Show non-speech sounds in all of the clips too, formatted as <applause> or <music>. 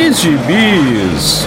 de Gibis.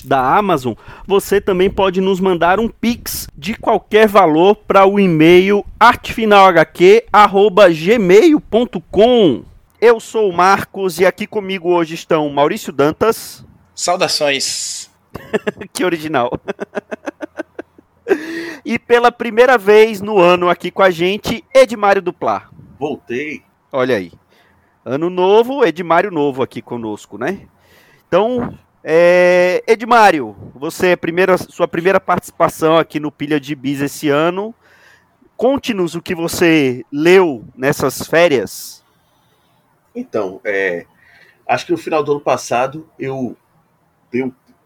links da Amazon, você também pode nos mandar um pix de qualquer valor para o e-mail artefinalhq@gmail.com. Eu sou o Marcos e aqui comigo hoje estão Maurício Dantas. Saudações. <laughs> que original. e pela primeira vez no ano aqui com a gente, Edmário Duplá. Voltei. Olha aí. Ano novo, Edmário novo aqui conosco, né? Então, é, Edmário, você é primeira, sua primeira participação aqui no Pilha de Bis esse ano. Conte-nos o que você leu nessas férias. Então, é, acho que no final do ano passado eu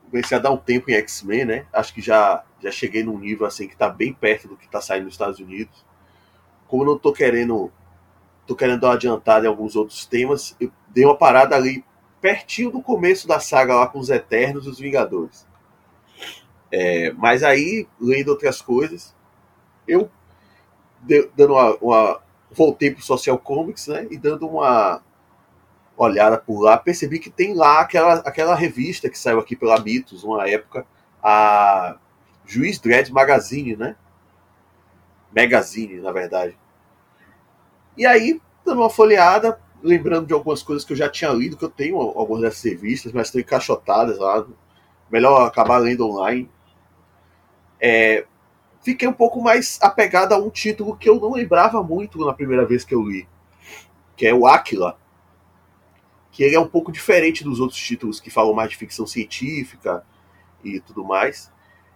comecei a dar um tempo em X-Men, né? Acho que já, já cheguei num nível assim que está bem perto do que está saindo nos Estados Unidos. Como eu não estou querendo, tô querendo dar uma adiantada em alguns outros temas, eu dei uma parada ali pertinho do começo da saga lá com os Eternos e os Vingadores. É, mas aí, lendo outras coisas, eu dando uma, uma voltei pro Social Comics, né? E dando uma olhada por lá, percebi que tem lá aquela, aquela revista que saiu aqui pela Mitos, uma época, a Juiz Dredd Magazine, né? Magazine, na verdade. E aí, dando uma folheada, lembrando de algumas coisas que eu já tinha lido, que eu tenho algumas dessas revistas, mas estão encaixotadas lá. Melhor acabar lendo online. É, fiquei um pouco mais apegado a um título que eu não lembrava muito na primeira vez que eu li, que é o Aquila. Que ele é um pouco diferente dos outros títulos que falam mais de ficção científica e tudo mais.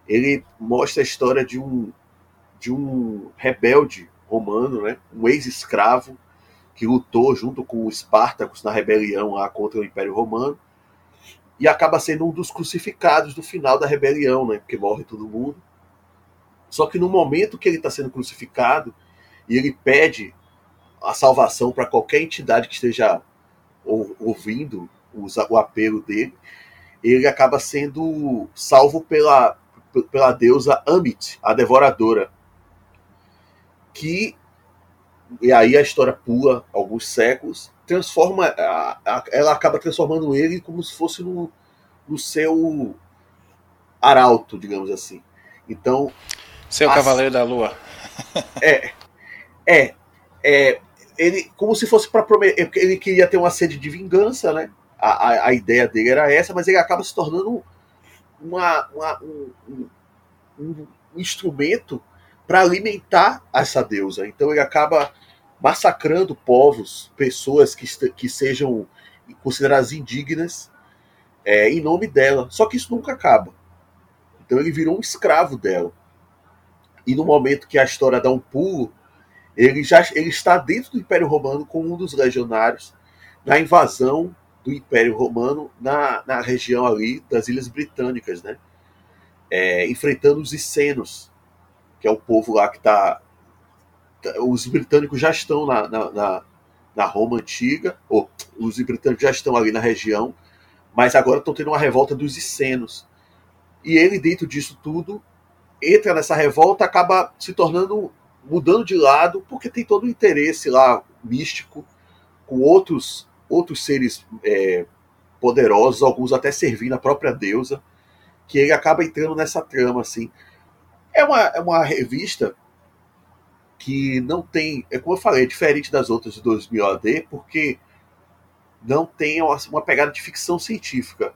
Ele mostra a história de um de um rebelde romano, né, um ex-escravo que lutou junto com os Espartacos na rebelião lá contra o Império Romano e acaba sendo um dos crucificados no final da rebelião, né? Porque morre todo mundo. Só que no momento que ele está sendo crucificado e ele pede a salvação para qualquer entidade que esteja ouvindo o apelo dele, ele acaba sendo salvo pela, pela deusa Amit, a devoradora, que e aí a história pula alguns séculos, transforma, ela acaba transformando ele como se fosse no, no seu arauto, digamos assim. Então. Seu Cavaleiro da Lua. <laughs> É. É. é ele, como se fosse para prometer. Ele queria ter uma sede de vingança, né? A, a, a, ideia dele era essa, mas ele acaba se tornando uma, uma um, um, um instrumento para alimentar essa deusa. Então ele acaba massacrando povos, pessoas que, que sejam consideradas indignas é, em nome dela. Só que isso nunca acaba. Então ele virou um escravo dela. E no momento que a história dá um pulo, ele já ele está dentro do Império Romano como um dos legionários na invasão do Império Romano na, na região ali das Ilhas Britânicas, né? É, enfrentando os Icenos, que é o povo lá que está. Os britânicos já estão na, na, na, na Roma antiga, ou os britânicos já estão ali na região, mas agora estão tendo uma revolta dos Icenos. E ele, dentro disso tudo, entra nessa revolta, acaba se tornando, mudando de lado, porque tem todo o interesse lá místico com outros, outros seres é, poderosos, alguns até servindo a própria deusa, que ele acaba entrando nessa trama, assim. É uma, é uma revista que não tem, é como eu falei, é diferente das outras de 2000 AD, porque não tem uma pegada de ficção científica.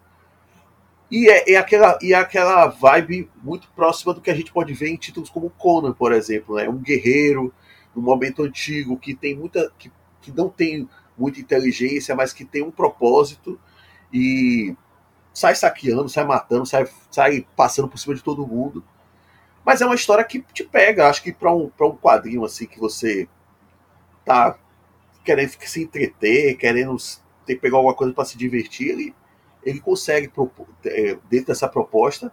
E é, é, aquela, e é aquela vibe muito próxima do que a gente pode ver em títulos como Conan, por exemplo. Né? Um guerreiro, no momento antigo, que tem muita. Que, que não tem muita inteligência, mas que tem um propósito e sai saqueando, sai matando, sai, sai passando por cima de todo mundo. Mas é uma história que te pega, acho que para um, um quadrinho assim que você tá querendo se entreter, querendo ter, pegar alguma coisa para se divertir, ele, ele consegue, é, dentro dessa proposta,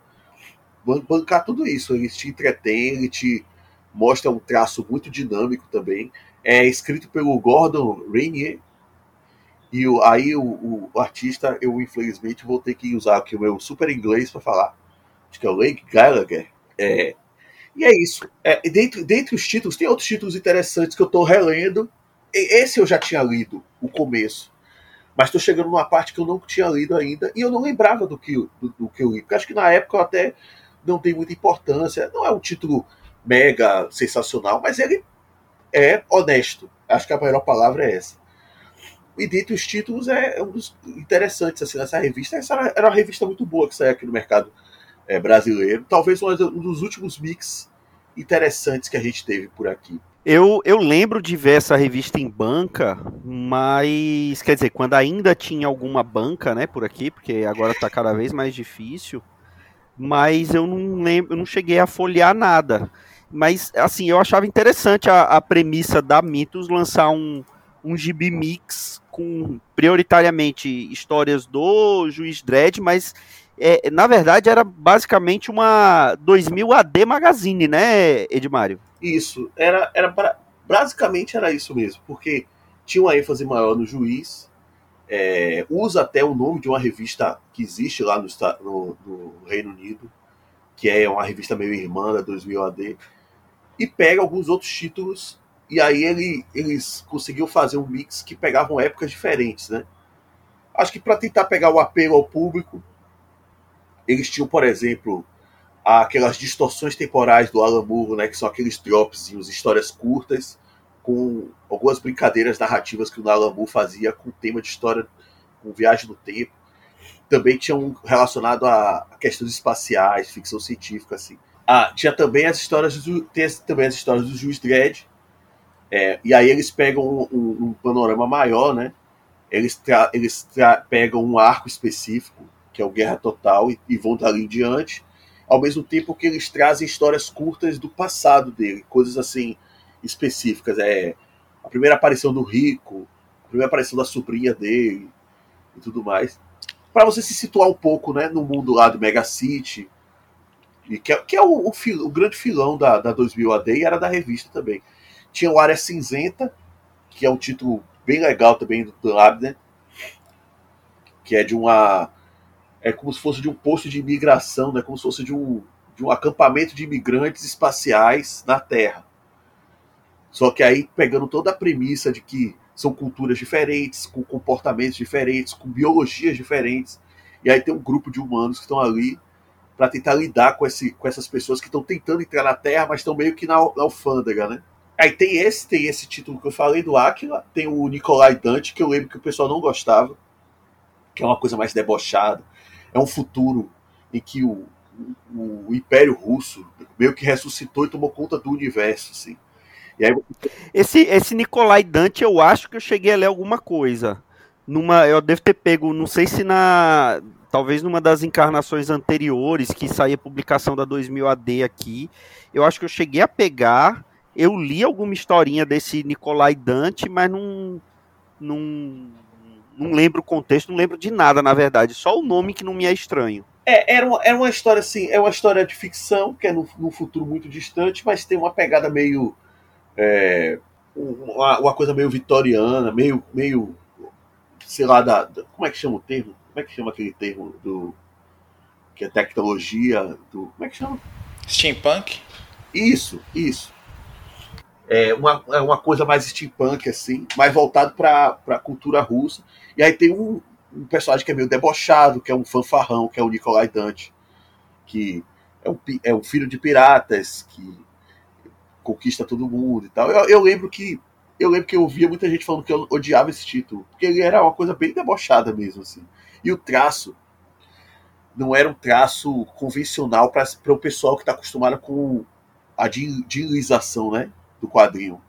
bancar tudo isso. Ele te entretém, ele te mostra um traço muito dinâmico também. É escrito pelo Gordon Rainier, e o, aí o, o, o, artista, eu infelizmente vou ter que usar aqui o meu super inglês para falar. Acho que é o Lake Gallagher. É, e é isso. É, dentro, dentre os títulos, tem outros títulos interessantes que eu estou relendo. Esse eu já tinha lido, o começo. Mas estou chegando numa parte que eu não tinha lido ainda e eu não lembrava do que, do, do que eu li. Porque acho que na época eu até não tem muita importância. Não é um título mega sensacional, mas ele é honesto. Acho que a melhor palavra é essa. E dentre os títulos é, é um dos interessantes assim, nessa revista. Essa era uma revista muito boa que saiu aqui no mercado é, brasileiro. Talvez um dos últimos mix interessantes que a gente teve por aqui. Eu, eu lembro de ver essa revista em banca, mas quer dizer, quando ainda tinha alguma banca, né, por aqui, porque agora está cada vez mais difícil. Mas eu não lembro, eu não cheguei a folhear nada. Mas assim, eu achava interessante a, a premissa da Mitos lançar um, um gibi mix com prioritariamente histórias do Juiz Dredd, mas é, na verdade era basicamente uma 2000 AD Magazine, né, Edmário? Isso, era, era pra, basicamente era isso mesmo, porque tinha uma ênfase maior no juiz, é, usa até o nome de uma revista que existe lá no, no, no, Reino Unido, que é uma revista meio irmã da 2000 AD, e pega alguns outros títulos, e aí ele, eles conseguiu fazer um mix que pegavam épocas diferentes, né? Acho que para tentar pegar o apelo ao público, eles tinham, por exemplo, aquelas distorções temporais do Alan Moore, né, que são aqueles dropzinhos, histórias curtas, com algumas brincadeiras narrativas que o Alan Moore fazia com tema de história, com viagem no tempo. Também tinha um relacionado a questões espaciais, ficção científica, assim. Ah, tinha também as histórias do, tem também as histórias do Juiz Dredd, é, e aí eles pegam um, um, um panorama maior, né? Eles, tra, eles tra, pegam um arco específico que é o Guerra Total, e, e vão dali em diante, ao mesmo tempo que eles trazem histórias curtas do passado dele, coisas assim específicas. É a primeira aparição do Rico, a primeira aparição da sobrinha dele e tudo mais. Para você se situar um pouco né, no mundo lá do Mega City, e que é, que é o, o, fil, o, grande filão da, da 2000 AD e era da revista também. Tinha o Área Cinzenta, que é um título bem legal também do, do Abner, que é de uma é como se fosse de um posto de imigração, né? como se fosse de um, de um acampamento de imigrantes espaciais na Terra. Só que aí pegando toda a premissa de que são culturas diferentes, com comportamentos diferentes, com biologias diferentes, e aí tem um grupo de humanos que estão ali para tentar lidar com, esse, com essas pessoas que estão tentando entrar na Terra, mas estão meio que na, na alfândega, né? Aí tem esse, tem esse título que eu falei do Aquila, tem o Nicolai Dante, que eu lembro que o pessoal não gostava, que é uma coisa mais debochada é um futuro em que o, o, o Império Russo meio que ressuscitou e tomou conta do universo, assim. Aí... Esse, esse Nicolai Dante, eu acho que eu cheguei a ler alguma coisa. Numa, eu devo ter pego, não sei se na. Talvez numa das encarnações anteriores, que saía publicação da 2000 AD aqui. Eu acho que eu cheguei a pegar. Eu li alguma historinha desse Nicolai Dante, mas não, não, não lembro o contexto, não lembro de nada, na verdade. Só o nome que não me é estranho. É, era uma, era uma história assim, é uma história de ficção, que é no, no futuro muito distante, mas tem uma pegada meio. É, uma, uma, coisa meio vitoriana, meio. meio sei lá, da, da, como é que chama o termo? Como é que chama aquele termo do. que é tecnologia? Do, como é que chama? Steampunk? Isso, isso é uma, é uma coisa mais steampunk, assim, mais voltado para a cultura russa. E aí tem um, um personagem que é meio debochado, que é um fanfarrão, que é o Nicolai Dante, que é um, é um filho de piratas, que conquista todo mundo e tal. Eu, eu lembro que eu lembro que eu via muita gente falando que eu odiava esse título, porque ele era uma coisa bem debochada mesmo, assim. E o traço não era um traço convencional para o pessoal que está acostumado com a dilização né, do quadrinho.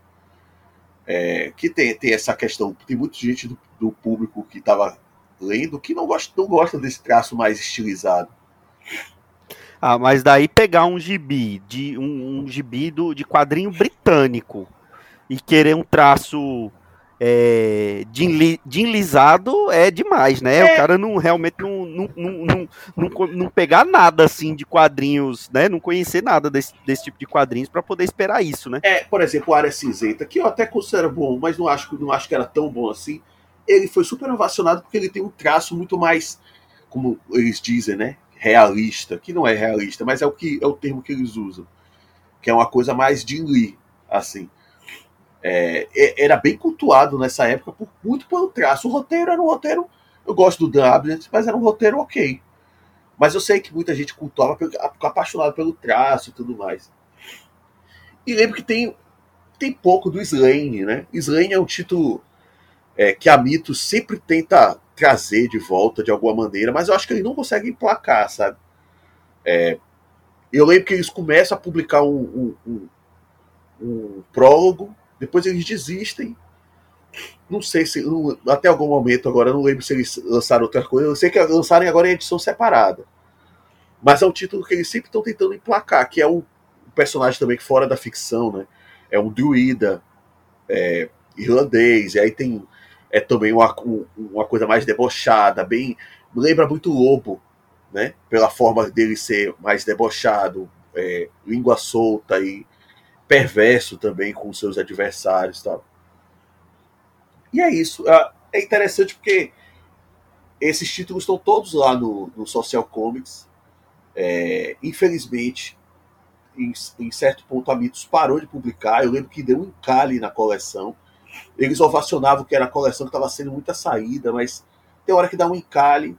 É, que tem, tem essa questão, tem muita gente do, do público que estava lendo que não gosta, não gosta desse traço mais estilizado. Ah, mas daí pegar um gibi de um, um gibi do, de quadrinho britânico e querer um traço é, enlisado é demais, né? É. O cara não realmente não, não, não, não, não, pegar nada assim de quadrinhos, né? Não conhecer nada desse, desse tipo de quadrinhos para poder esperar isso, né? É, por exemplo, o Área Cinzenta, que eu até considero bom, mas não acho, não acho que era tão bom assim. Ele foi super ovacionado porque ele tem um traço muito mais, como eles dizem, né? realista, que não é realista, mas é o que é o termo que eles usam, que é uma coisa mais de Lee, assim. É, era bem cultuado nessa época, por, muito pelo traço. O roteiro era um roteiro. Eu gosto do Dan Abnett, mas era um roteiro ok. Mas eu sei que muita gente cultuava, ficou apaixonado pelo traço e tudo mais. E lembro que tem, tem pouco do Slane, né? Slane é um título é, que a Mito sempre tenta trazer de volta de alguma maneira, mas eu acho que eles não conseguem emplacar, sabe? É, eu lembro que eles começam a publicar um, um, um, um prólogo, depois eles desistem. Não sei se. até algum momento agora, não lembro se eles lançaram outra coisa. Eu sei que lançaram agora em edição separada. Mas é um título que eles sempre estão tentando emplacar, que é um personagem também fora da ficção, né? É um druida é, irlandês, e aí tem é também uma, uma coisa mais debochada, bem. Lembra muito Lobo, né? Pela forma dele ser mais debochado, é, língua solta e perverso também com seus adversários tal. E é isso. É, é interessante porque esses títulos estão todos lá no, no Social Comics. É, infelizmente, em, em, certo ponto, a Mitos parou de publicar. Eu lembro que deu um encalhe na coleção. Eles ovacionavam que era a coleção que estava sendo muita saída, mas tem hora que dá um encalhe.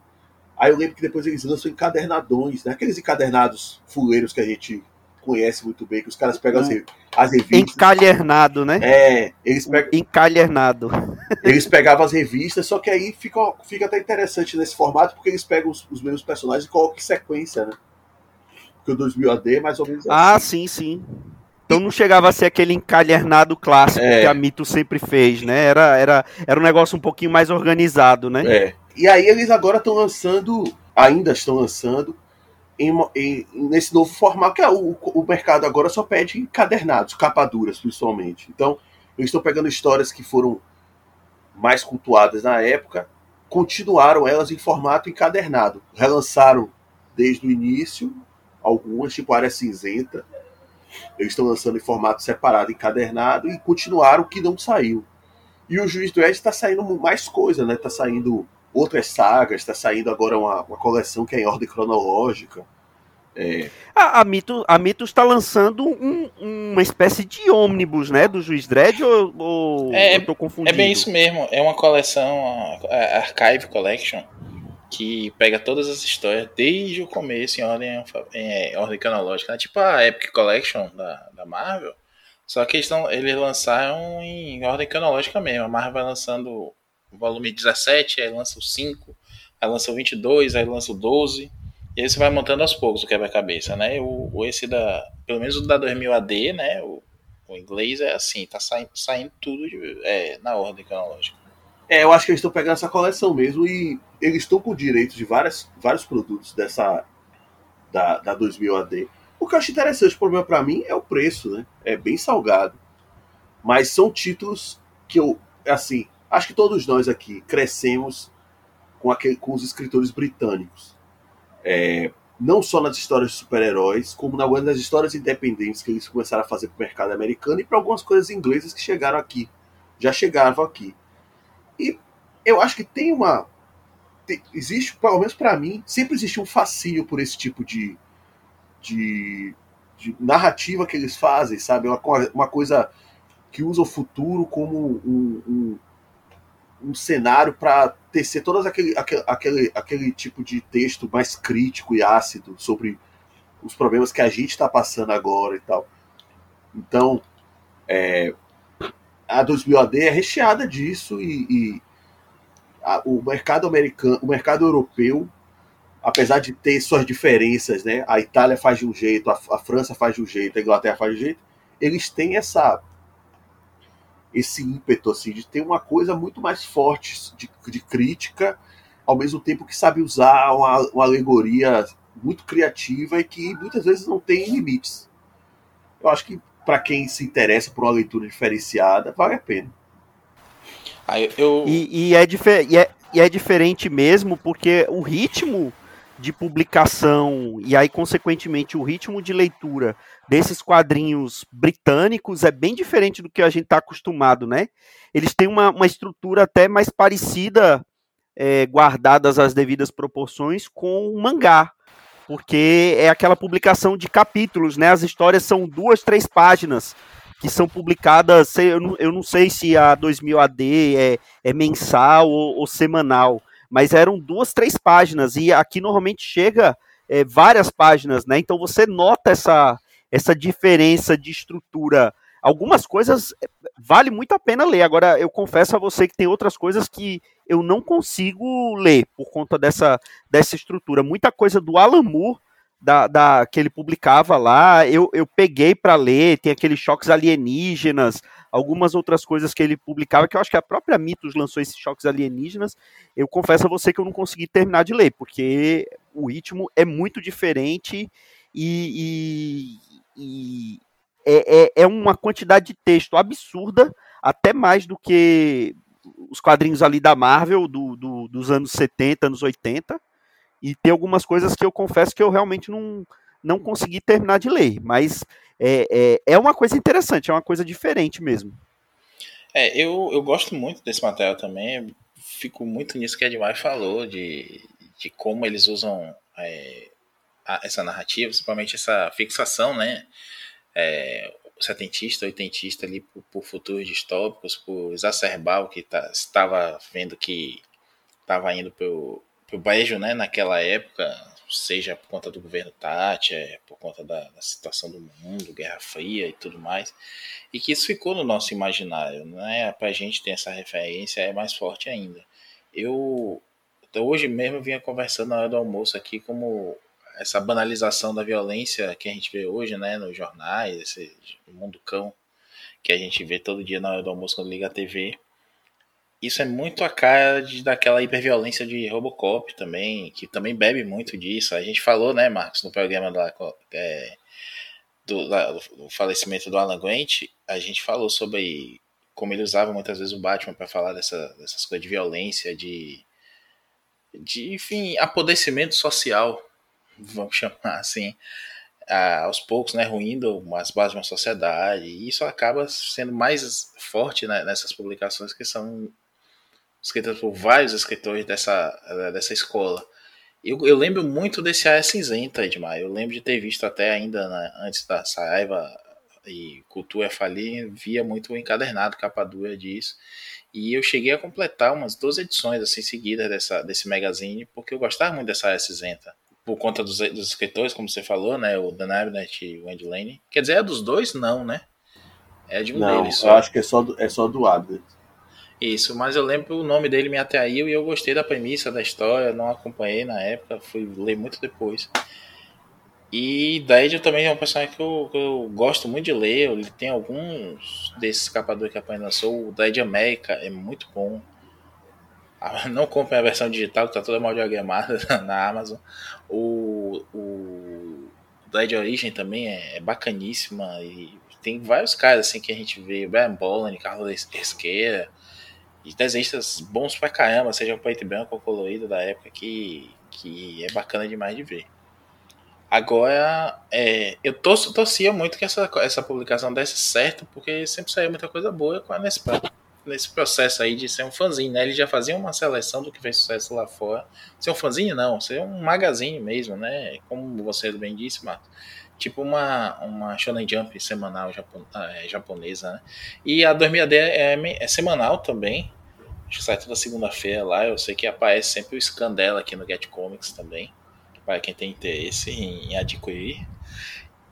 Aí eu lembro que depois eles lançam encadernadões, né? Aqueles encadernados fuleiros que a gente conhece muito bem, que os caras pegam as, as revistas. Encalhernado, né? É, eles pegam. Encalhernado. <laughs> Eles pegavam as revistas, só que aí fica, fica até interessante nesse formato, porque eles pegam os, os mesmos personagens e colocam em sequência, né? Porque o 2000 AD é mais ou menos ah, assim. Ah, sim, sim. Então não chegava a ser aquele encalhernado clássico é. que a Mito sempre fez, né? Era, era, era um negócio um pouquinho mais organizado, né? É. E aí eles agora estão lançando, ainda estão lançando, em, em, nesse novo formato, que é o, o mercado agora só pede encadernados, capaduras, principalmente. Então, eles estão pegando histórias que foram mais cultuadas na época, continuaram elas em formato encadernado. Relançaram desde o início algumas, tipo Área Cinzenta, eles estão lançando em formato separado, encadernado, e continuaram o que não saiu. E o Juiz do Ed está saindo mais coisa, né? Está saindo outras sagas, está saindo agora uma, uma coleção que é em ordem cronológica. É... A, a, Mito, a Mito está lançando um, uma espécie de ônibus, né? Do Juiz Dredd ou, ou é, eu tô confundindo? É bem isso mesmo. É uma coleção, a, a Archive Collection, que pega todas as histórias desde o começo em ordem, em ordem cronológica. Né? Tipo a Epic Collection da, da Marvel. Só que eles, tão, eles lançaram em ordem cronológica mesmo. A Marvel vai lançando o volume 17, aí lança o 5, aí lança o 22, aí lança o 12. E aí você vai montando aos poucos o quebra-cabeça, né? O, o, esse da. Pelo menos o da 2000 AD, né? O, o inglês é assim, tá saindo, saindo tudo de, é, na ordem cronológica. É, eu acho que eles estão pegando essa coleção mesmo e eles estão com direitos de várias, vários produtos dessa da, da 2000 AD. O que eu acho interessante, o problema para mim é o preço, né? É bem salgado. Mas são títulos que eu, assim, acho que todos nós aqui crescemos com, aquele, com os escritores britânicos. É, não só nas histórias de super-heróis, como nas histórias independentes que eles começaram a fazer para o mercado americano e para algumas coisas inglesas que chegaram aqui. Já chegavam aqui. E eu acho que tem uma. Tem, existe, pelo menos para mim, sempre existe um fascínio por esse tipo de, de, de narrativa que eles fazem, sabe? Uma, uma coisa que usa o futuro como um, um, um cenário para tecer todos aquele, aquele, aquele, aquele tipo de texto mais crítico e ácido sobre os problemas que a gente está passando agora e tal. Então, é, a 2000 AD é recheada disso e, e a, o mercado americano, o mercado europeu, apesar de ter suas diferenças, né? A Itália faz de um jeito, a, a França faz de um jeito, a Inglaterra faz de um jeito. Eles têm essa esse ímpeto assim de ter uma coisa muito mais forte de, de crítica, ao mesmo tempo que sabe usar uma, uma alegoria muito criativa e que muitas vezes não tem limites. Eu acho que para quem se interessa por uma leitura diferenciada, vale a pena. Ah, eu... e, e, é e, é, e é diferente mesmo, porque o ritmo de publicação e aí, consequentemente, o ritmo de leitura desses quadrinhos britânicos é bem diferente do que a gente está acostumado, né? Eles têm uma, uma estrutura até mais parecida, é, guardadas as devidas proporções, com o mangá porque é aquela publicação de capítulos, né? As histórias são duas, três páginas que são publicadas. Eu não, eu não sei se a 2000 AD é, é mensal ou, ou, semanal, mas eram duas, três páginas e aqui normalmente chega é, várias páginas, né? Então você nota essa essa diferença de estrutura algumas coisas eh, vale muito a pena ler. Agora, eu confesso a você que tem outras coisas que eu não consigo ler por conta dessa, dessa estrutura. Muita coisa do Alan Moore, da, da, que ele publicava lá, eu, eu peguei para ler, tem aqueles choques alienígenas, algumas outras coisas que ele publicava, que eu acho que a própria Mitos lançou esses choques alienígenas. Eu confesso a você que eu não consegui terminar de ler, porque o ritmo é muito diferente e, e, e é, é, é uma quantidade de texto absurda, até mais do que os quadrinhos ali da Marvel do, do, dos anos 70, anos 80. E tem algumas coisas que eu confesso que eu realmente não, não consegui terminar de ler. Mas é, é, é uma coisa interessante, é uma coisa diferente mesmo. É, eu, eu gosto muito desse material também. Fico muito nisso que a Edmar falou, de, de como eles usam é, a, essa narrativa, principalmente essa fixação, né? é, setentista, oitentista ali por, por, futuros distópicos, por exacerbar o que tá, estava vendo que estava indo pelo, pelo brejo né, naquela época, seja por conta do governo Thatcher, por conta da, da, situação do mundo, Guerra Fria e tudo mais, e que isso ficou no nosso imaginário, né? Para gente ter essa referência é mais forte ainda. Eu hoje mesmo vinha conversando na hora do almoço aqui como essa banalização da violência que a gente vê hoje, né, nos jornais, esse mundo cão que a gente vê todo dia na hora do almoço quando liga a TV. Isso é muito a cara de, daquela hiperviolência de Robocop também, que também bebe muito disso. A gente falou, né, Marcos, no programa da, é, do, da, do, falecimento do Alan Grant, a gente falou sobre como ele usava muitas vezes o Batman para falar dessa, dessas coisas de violência, de, de, enfim, apodrecimento social vamos chamar assim, aos poucos, né, ruindo as bases de uma sociedade. E isso acaba sendo mais forte né, nessas publicações que são escritas por vários escritores dessa, dessa escola. Eu, eu lembro muito desse Área Cinzenta, Edmar. Eu lembro de ter visto até ainda né, antes da Saraiva e Cultura Falir, via muito o encadernado, capa dura disso. E eu cheguei a completar umas 12 edições assim seguidas dessa, desse magazine, porque eu gostava muito dessa Área Cinzenta por conta dos, dos escritores, como você falou, né? O Dan Abnett e o Andy Lane. Quer dizer, é dos dois? Não, né? É de um não, deles. Só. Eu acho que é só do, é só do Abnett. Isso, mas eu lembro que o nome dele me atraiu e eu gostei da premissa, da história, não acompanhei na época, fui ler muito depois. E Dead também é um personagem que eu, que eu, gosto muito de ler, ele tem alguns desses capadores que a Pan lançou, o Dead América é muito bom, <laughs> não comprem a versão digital, que tá toda mal diagramada <laughs> na Amazon. O, o Dead Origin também é, é bacaníssima e tem vários caras assim que a gente vê, Brian Boland, Carlos Esqueira, e desenhistas bons pra caramba, seja preto e branco ou colorido da época, que, que é bacana demais de ver. Agora, é, eu torço, torcia muito que essa, essa publicação desse certo, porque sempre saiu muita coisa boa Nespresso nesse processo aí de ser um fanzine, né? Ele já fazia uma seleção do que fez sucesso lá fora. Ser um fanzine, não, ser um magazine mesmo, né? Como você bem disse, Marcos. Tipo uma, uma Shonen Jump semanal japon, é, japonesa, né? E a 2000 AD é, é, semanal também. Acho que sai toda segunda-feira lá. Eu sei que aparece sempre o Scandella aqui no Get Comics também. Para quem tem interesse em, em adquirir.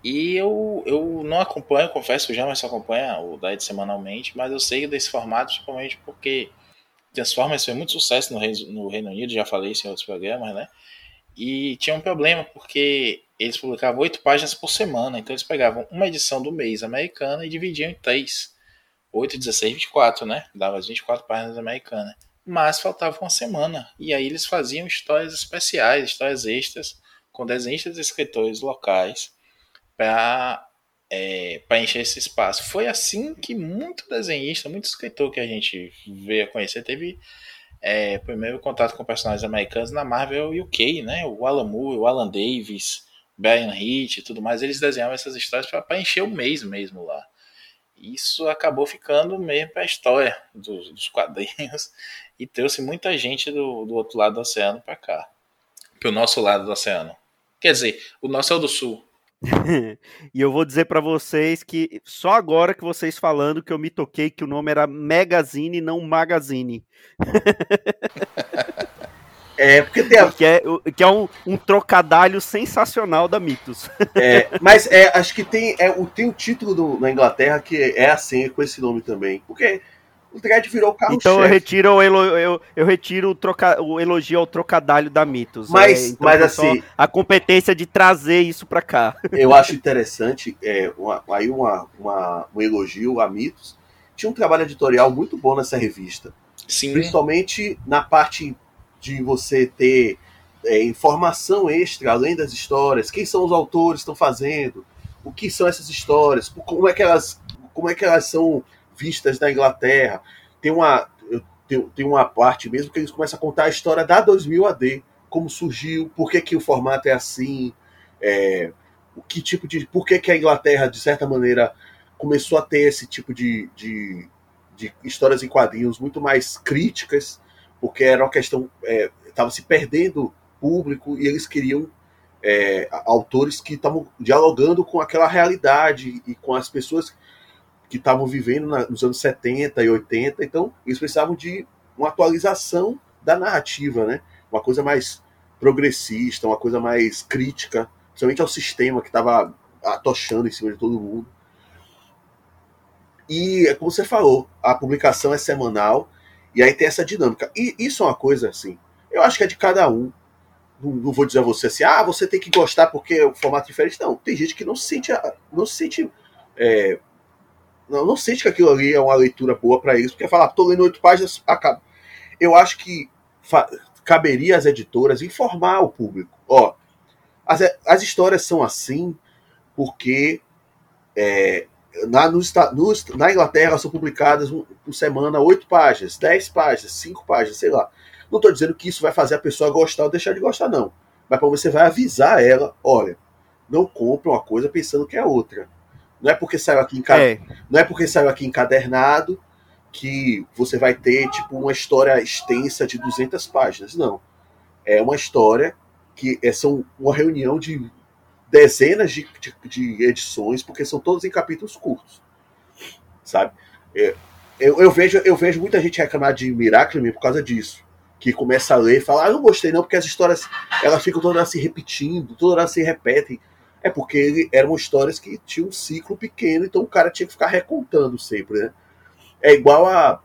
E eu, eu não acompanho, confesso que já mas só acompanha o Diet semanalmente, mas eu sei desse formato principalmente porque Transformers fez muito sucesso no Reino, no Reino Unido, já falei isso em outros programas, né? E tinha um problema, porque eles publicavam oito páginas por semana, então eles pegavam uma edição do mês americana e dividiam em três. 8, 16, 24, né? Dava as 24 páginas americanas. Mas faltava uma semana. E aí eles faziam histórias especiais, histórias extras, com desenhistas e escritores locais para é, encher esse espaço. Foi assim que muito desenhista, muito escritor que a gente veio a conhecer teve é, primeiro contato com personagens americanos na Marvel UK, né? O Alan Moore, o Alan Davis, Brian Hitch e tudo mais. Eles desenhavam essas histórias para encher o mês mesmo lá. Isso acabou ficando mesmo para a história dos, dos, quadrinhos e trouxe muita gente do, do outro lado do oceano para cá, para o nosso lado do oceano. Quer dizer, o nosso é o do sul, <laughs> e eu vou dizer para vocês que só agora que vocês falando que eu me toquei que o nome era Magazine, não Magazine. <laughs> É, porque tem a... que é, que é um, um trocadilho sensacional da Mitos. É, mas é, acho que tem, é, tem o título do, na Inglaterra que é assim, com esse nome também. Porque o Dredd virou o carro Então eu retiro, o elo, eu, eu retiro o, troca, o elogio ao trocadilho da Mitos. Mas, é, então mas assim. A competência de trazer isso para cá. Eu acho interessante, é, uma, aí uma, uma, um elogio a Mitos. Tinha um trabalho editorial muito bom nessa revista. Sim. Principalmente na parte de você ter é, informação extra, além das histórias, quem são os autores que estão fazendo, o que são essas histórias, como é que elas, como é que elas são vistas da Inglaterra. Tem uma, tem, tem uma parte mesmo que eles começam a contar a história da 2000 AD, como surgiu, por que, que o formato é assim, é, o que tipo de, por que, que a Inglaterra de certa maneira começou a ter esse tipo de, de, de histórias em quadrinhos muito mais críticas, porque era uma questão estava é, se perdendo público e eles queriam é, autores que estavam dialogando com aquela realidade e com as pessoas que estavam vivendo na, nos anos 70 e 80, então eles precisavam de uma atualização da narrativa, né? Uma coisa mais progressista, uma coisa mais crítica, principalmente ao sistema que estava atochando em cima de todo mundo. E é como você falou, a publicação é semanal e aí tem essa dinâmica. E isso é uma coisa assim, eu acho que é de cada um. Não, não vou dizer a você assim, ah, você tem que gostar porque é um formato diferente. Não, tem gente que não se sente, não se sente é, não, não sente que aquilo ali é uma leitura boa para eles, porque falar, tô lendo oito páginas, acaba. Eu acho que caberia às editoras informar o público. Ó, as, as histórias são assim porque é, na, nos, nos, na Inglaterra são publicadas por semana oito páginas, dez páginas, cinco páginas, sei lá. Não estou dizendo que isso vai fazer a pessoa gostar ou deixar de gostar, não. Mas para você vai avisar ela, olha, não compre uma coisa pensando que é outra. Não é porque saiu aqui é. não é porque saiu aqui encadernado que você vai ter tipo uma história extensa de 200 páginas, não. É uma história que é são uma reunião de dezenas de, de, de edições, porque são todos em capítulos curtos, sabe? É, eu, eu, vejo eu vejo muita gente reclamar de Miracle por causa disso, que começa a ler e fala, ah, não gostei não, porque as histórias elas ficam todas se repetindo, todas se repetem. É porque eram histórias que tinham um ciclo pequeno, então o cara tinha que ficar recontando sempre, né? É igual a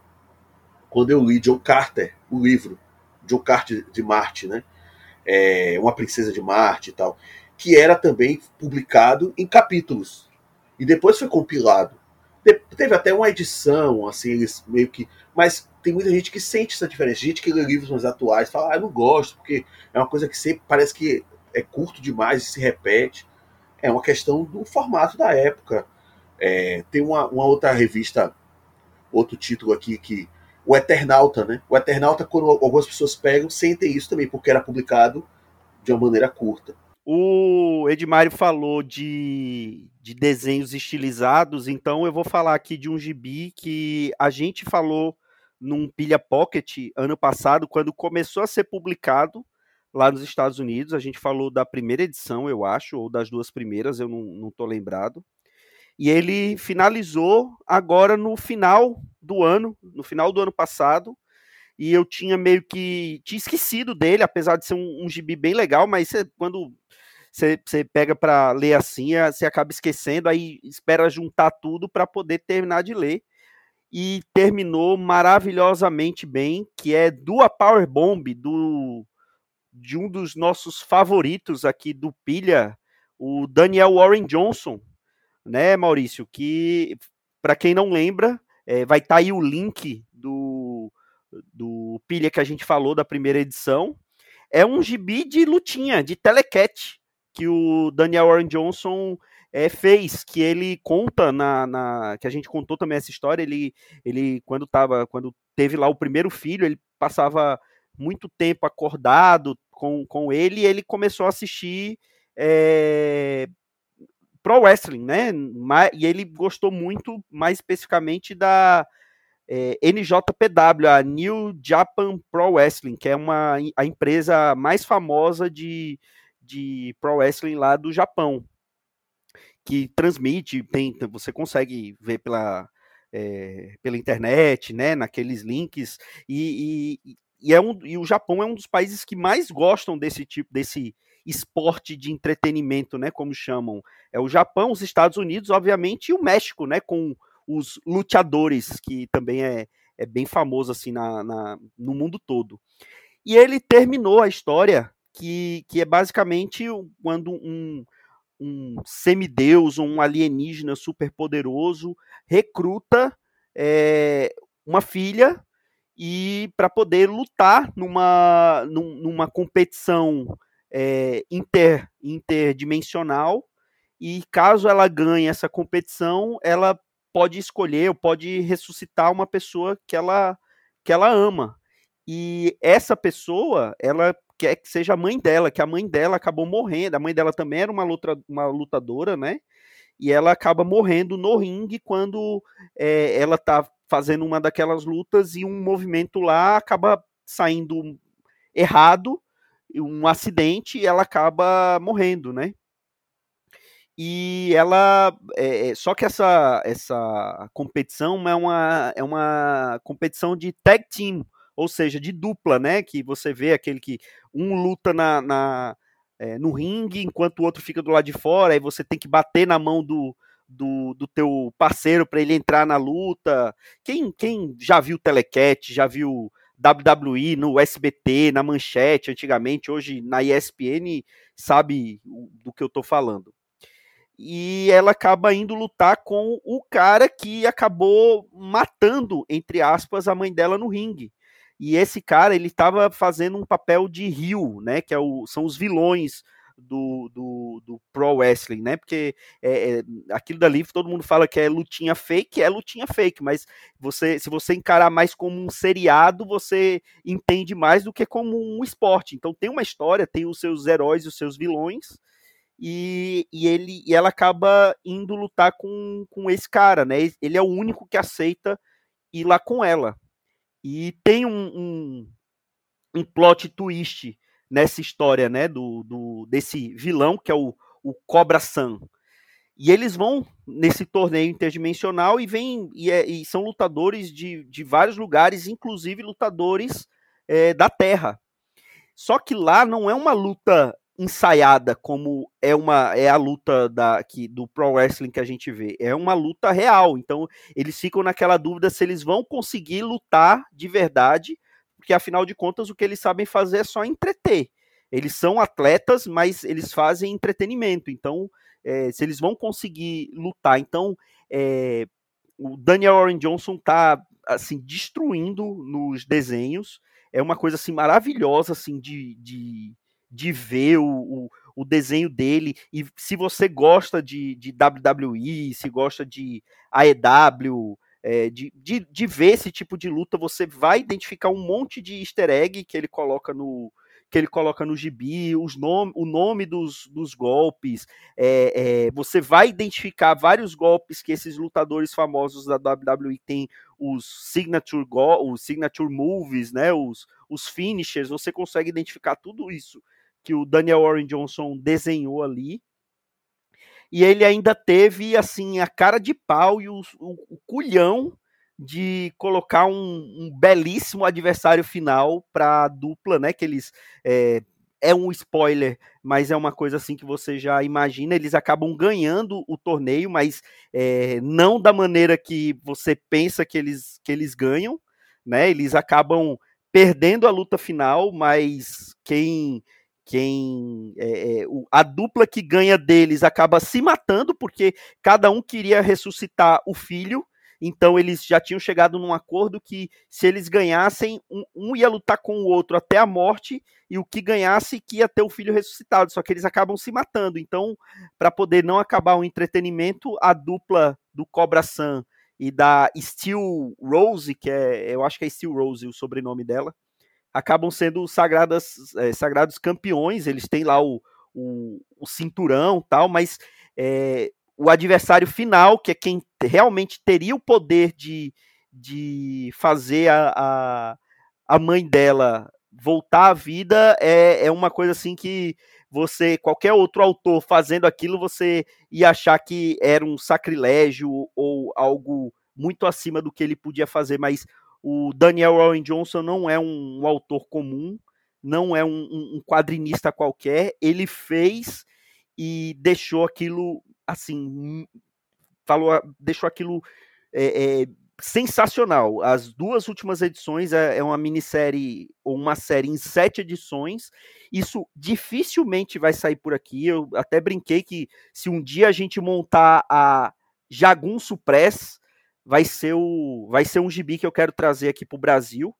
quando eu li John Carter, o livro John Carter de Marte, né? É, uma princesa de Marte e tal, que era também publicado em capítulos e depois foi compilado. Teve até uma edição, assim, eles meio que. Mas tem muita gente que sente essa diferença. Gente que lê livros mais atuais fala, ah, eu não gosto, porque é uma coisa que sempre parece que é curto demais e se repete é uma questão do formato da época. É, tem uma, uma, outra revista, outro título aqui que. O Eternauta, né? O Eternauta, quando algumas pessoas pegam, sentem isso também, porque era publicado de uma maneira curta. O Edmário falou de, de desenhos estilizados, então eu vou falar aqui de um gibi que a gente falou num Pilha Pocket ano passado, quando começou a ser publicado lá nos Estados Unidos. A gente falou da primeira edição, eu acho, ou das duas primeiras, eu não estou lembrado. E ele finalizou agora no final do ano, no final do ano passado. e eu tinha meio que tinha esquecido dele, apesar de ser um, um gibi bem legal, mas cê, quando você, pega para ler assim, você acaba esquecendo, aí espera juntar tudo para poder terminar de ler. E terminou maravilhosamente bem, que é do Power Bomb, do, de um dos nossos favoritos aqui do Pilha, o Daniel Warren Johnson, né, Maurício? Que, para quem não lembra, é, vai estar tá aí o link do, do pilha que a gente falou da primeira edição. É um gibi de lutinha, de telecat, que o Daniel Warren Johnson é, fez, que ele conta na, na, que a gente contou também essa história, ele, ele quando tava, quando teve lá o primeiro filho, ele passava muito tempo acordado com, com ele e ele começou a assistir é, pro wrestling, né? E ele gostou muito, mais especificamente, da é, NJPW, a New Japan Pro Wrestling, que é uma, a empresa mais famosa de, de pro wrestling lá do Japão, que transmite, tem, você consegue ver pela, é, pela internet, né, naqueles links, e, e, e, é um, e o Japão é um dos países que mais gostam desse tipo, desse esporte de entretenimento, né, como chamam. É o Japão, os Estados Unidos, obviamente, e o México, né, com os luteadores, que também é, é bem famoso assim na, na, no mundo todo. E ele terminou a história, que, que é basicamente quando um, um semideus ou um alienígena superpoderoso recruta é, uma filha e para poder lutar numa, numa competição é, inter, interdimensional e caso ela ganhe essa competição, ela pode escolher ou pode ressuscitar uma pessoa que ela que ela ama. E essa pessoa, ela quer que seja a mãe dela, que a mãe dela acabou morrendo. A mãe dela também era uma, luta, uma lutadora, né? E ela acaba morrendo no ringue quando é, ela tá fazendo uma daquelas lutas e um movimento lá acaba saindo errado um acidente e ela acaba morrendo, né? E ela. É, é, só que essa, essa competição é uma, é uma competição de tag team, ou seja, de dupla, né? Que você vê aquele que um luta na, na é, no ringue enquanto o outro fica do lado de fora, aí você tem que bater na mão do, do, do teu parceiro para ele entrar na luta. Quem, quem já viu Telecat, já viu WWE no SBT, na Manchete, antigamente, hoje na ESPN, sabe do que eu tô falando. E ela acaba indo lutar com o cara que acabou matando, entre aspas, a mãe dela no ringue. E esse cara, ele estava fazendo um papel de rio, né? Que é o, são os vilões do, do, do pro wrestling, né? Porque é, é, aquilo dali todo mundo fala que é lutinha fake, é lutinha fake, mas você, se você encarar mais como um seriado, você entende mais do que como um esporte. Então tem uma história, tem os seus heróis e os seus vilões. E, e, ele, e ela acaba indo lutar com, com esse cara, né? Ele é o único que aceita ir lá com ela. E tem um, um, um plot twist nessa história, né, do, do desse vilão que é o, o Cobra San. E eles vão nesse torneio interdimensional e vêm e, é, e são lutadores de, de vários lugares, inclusive lutadores é, da Terra. Só que lá não é uma luta ensaiada como é uma é a luta da que, do pro wrestling que a gente vê é uma luta real então eles ficam naquela dúvida se eles vão conseguir lutar de verdade porque afinal de contas o que eles sabem fazer é só entreter. Eles são atletas, mas eles fazem entretenimento. Então, é, se eles vão conseguir lutar, então é, o Daniel Warren Johnson tá assim destruindo nos desenhos. É uma coisa assim maravilhosa assim de, de, de ver o, o, o desenho dele. E se você gosta de, de WWE, se gosta de AEW, é, de, de, de ver esse tipo de luta, você vai identificar um monte de easter egg que ele coloca no, que ele coloca no gibi, os nome, o nome dos, dos golpes. É, é, você vai identificar vários golpes que esses lutadores famosos da WWE têm, os signature, go, os signature moves, né, os, os finishers. Você consegue identificar tudo isso que o Daniel Warren Johnson desenhou ali e ele ainda teve assim a cara de pau e o, o, o culhão de colocar um, um belíssimo adversário final para a dupla, né? Que eles é, é um spoiler, mas é uma coisa assim que você já imagina. Eles acabam ganhando o torneio, mas é, não da maneira que você pensa que eles, que eles ganham, né? Eles acabam perdendo a luta final, mas quem quem é, é, a dupla que ganha deles acaba se matando porque cada um queria ressuscitar o filho. Então eles já tinham chegado num acordo que se eles ganhassem um, um ia lutar com o outro até a morte e o que ganhasse que ia ter o filho ressuscitado. Só que eles acabam se matando. Então para poder não acabar o entretenimento a dupla do Cobra San e da Steel Rose que é eu acho que é Steel Rose o sobrenome dela acabam sendo sagradas, é, sagrados campeões, eles têm lá o, o, o cinturão tal, mas é, o adversário final, que é quem realmente teria o poder de, de fazer a, a, a mãe dela voltar à vida, é, é uma coisa assim que você, qualquer outro autor fazendo aquilo, você ia achar que era um sacrilégio ou algo muito acima do que ele podia fazer, mas o Daniel Rowan Johnson não é um, um autor comum, não é um, um, quadrinista qualquer. Ele fez e deixou aquilo assim, falou, deixou aquilo é, é, sensacional. As duas últimas edições é, é uma minissérie ou uma série em sete edições. Isso dificilmente vai sair por aqui. Eu até brinquei que se um dia a gente montar a Jagunço Press, vai ser o vai ser um gibi que eu quero trazer aqui para o Brasil.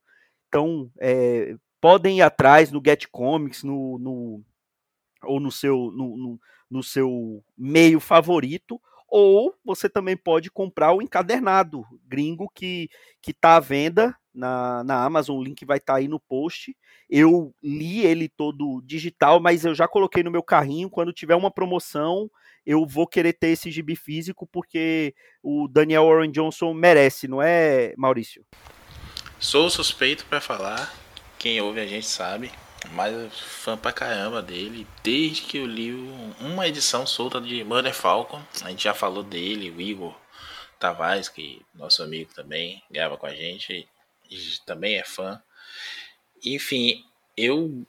Então é, podem ir atrás no Get Comics, no, no ou no seu no, no, no, seu meio favorito, ou você também pode comprar o encadernado gringo que que está à venda na, na Amazon, o link vai estar tá aí no post. Eu li ele todo digital, mas eu já coloquei no meu carrinho. Quando tiver uma promoção, eu vou querer ter esse gibi físico porque o Daniel Warren Johnson merece, não é, Maurício? Sou suspeito para falar, quem ouve a gente sabe, mas fã pra caramba dele, desde que eu li uma edição solta de Mother Falcon, a gente já falou dele, o Igor Tavares, que nosso amigo também grava com a gente, também é fã. Enfim, eu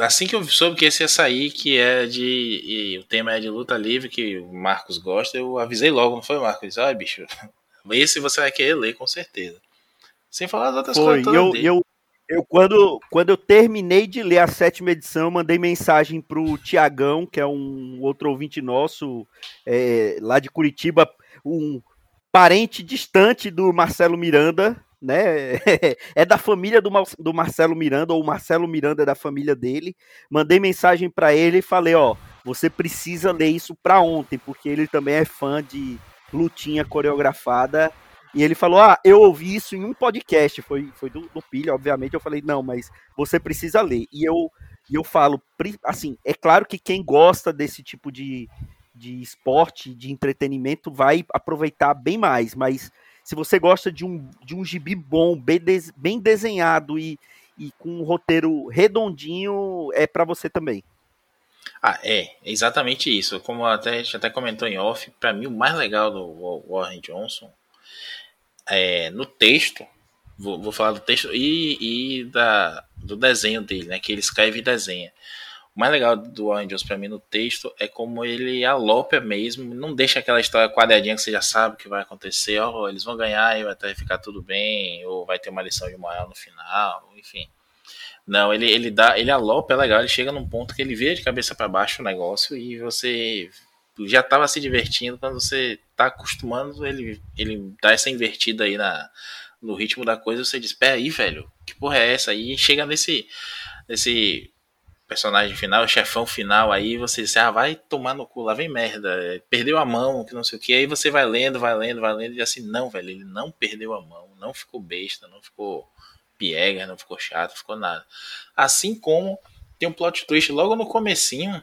Assim que eu soube que esse ia sair, que é de. o tema é de luta livre, que o Marcos gosta, eu avisei logo, não foi, Marcos? Ah, bicho, <laughs> esse você vai querer ler com certeza. Sem falar das outras foi, coisas. Eu, eu, eu, quando, quando eu terminei de ler a sétima edição, mandei mensagem pro Tiagão, que é um outro ouvinte nosso, é, lá de Curitiba, um parente distante do Marcelo Miranda, né? <laughs> É da família do, do Marcelo Miranda, ou o Marcelo Miranda é da família dele. Mandei mensagem para ele e falei: ó, você precisa ler isso para ontem, porque ele também é fã de lutinha coreografada. E ele falou: Ah, eu ouvi isso em um podcast, foi, foi do, do Pilha, obviamente. Eu falei: Não, mas você precisa ler. E eu, e eu falo: Assim, é claro que quem gosta desse tipo de, de esporte, de entretenimento, vai aproveitar bem mais, mas se você gosta de um, de um gibi bom, bem, bem desenhado e, e com um roteiro redondinho, é para você também. Ah, é, exatamente isso. Como até, a gente até comentou em off, para mim o mais legal do Warren Johnson é no texto, vou, vou falar do texto e, e da, do desenho dele, né? Que ele escreve e desenha. O mais legal do Angels para mim no texto é como ele alopa mesmo, não deixa aquela história quadradinha que você já sabe o que vai acontecer, ó, oh, eles vão ganhar e vai até ficar tudo bem, ou vai ter uma lição de moral no final, enfim. Não, ele, ele dá, ele alopa, é legal, ele chega num ponto que ele vê de cabeça para baixo o negócio e você já estava se divertindo quando você tá acostumando, ele, ele dá essa invertida aí na, no ritmo da coisa, você diz, pera aí, velho, que porra é essa? E chega nesse, nesse personagem final, chefão final, aí você diz, ah, vai tomar no cu, lá vem merda, perdeu a mão, que não sei o que, aí você vai lendo, vai lendo, vai lendo, e assim, não, velho, ele não perdeu a mão, não ficou besta, não ficou piega, não ficou chato, ficou nada. Assim como tem um plot twist logo no comecinho,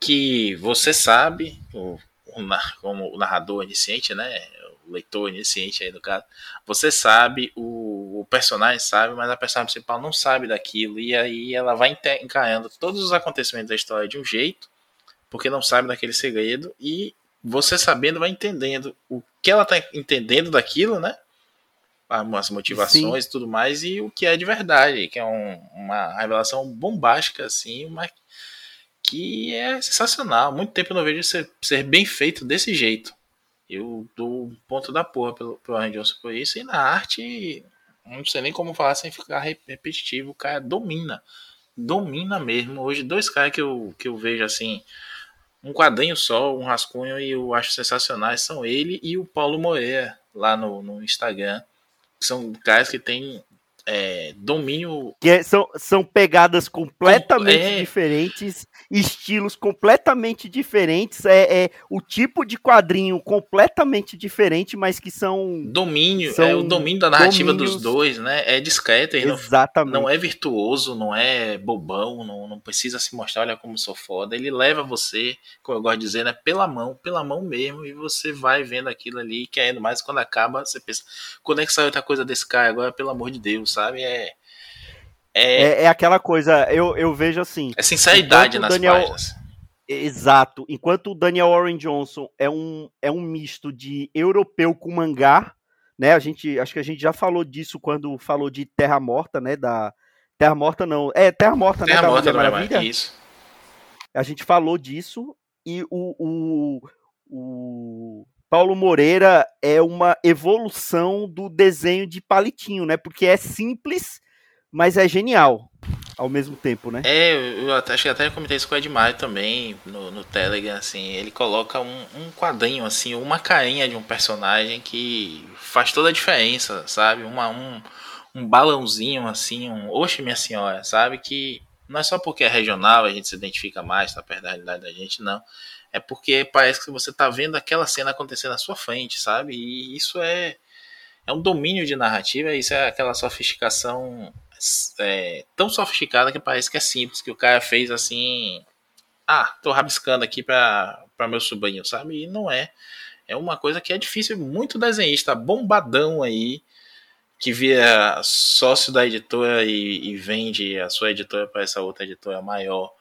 que você sabe, o, o, como o narrador iniciante, né, leitor iniciante aí no caso, você sabe, o, o, personagem sabe, mas a personagem principal não sabe daquilo, e aí ela vai encarando todos os acontecimentos da história de um jeito, porque não sabe daquele segredo, e você sabendo vai entendendo o que ela tá entendendo daquilo, né? as motivações e tudo mais, e o que é de verdade, que é um, uma revelação bombástica, assim, mas que é sensacional. Muito tempo eu não vejo ser, ser bem feito desse jeito. Eu dou um ponto da porra pelo, pelo Ryan Johnson por isso, e na arte, não sei nem como falar sem ficar repetitivo, o cara domina. Domina mesmo. Hoje, dois caras que eu, que eu vejo assim, um quadrinho só, um rascunho, e eu acho sensacionais, são ele e o Paulo Moreira, lá no, no Instagram são caras que têm é, domínio. Que é, são, são pegadas completamente é... diferentes, estilos completamente diferentes, é, é, o tipo de quadrinho completamente diferente, mas que são. Domínio, são é o domínio da narrativa domínios... dos dois, né? É discreto, Exatamente. Não, não é virtuoso, não é bobão, não, não precisa se mostrar, olha como sou foda. Ele leva você, como eu gosto de dizer, né? Pela mão, pela mão mesmo, e você vai vendo aquilo ali, querendo mais, quando acaba, você pensa, quando é que saiu outra coisa desse cara agora, pelo amor de Deus, sabe? É, é, é, é aquela coisa, eu, eu vejo assim. É sinceridade nas Daniel, páginas. Exato. Enquanto o Daniel Warren Johnson é um, é um misto de europeu com mangá, né? A gente, acho que a gente já falou disso quando falou de Terra Morta, né? Da Terra Morta não, é Terra Morta, Terra né? Morta, da Mulher Maravilha. Isso. A gente falou disso e o, o, o Paulo Moreira é uma evolução do desenho de palitinho, né? Porque é simples, mas é genial ao mesmo tempo, né? É, eu até, acho que até comentei isso com o Edmar também no, no Telegram, assim, ele coloca um, um, quadrinho, assim, uma carinha de um personagem que faz toda a diferença, sabe? Uma, um, um balãozinho, assim, um oxe minha senhora, sabe? Que não é só porque é regional, a gente se identifica mais, tá perto da realidade da gente, não é porque parece que você está vendo aquela cena acontecer na sua frente, sabe? E isso é, é um domínio de narrativa, isso é aquela sofisticação é, tão sofisticada que parece que é simples, que o cara fez assim. Ah, tô rabiscando aqui para meu sobrinho, sabe? E não é. É uma coisa que é difícil, muito desenhista bombadão aí, que vira sócio da editora e, e vende a sua editora para essa outra editora maior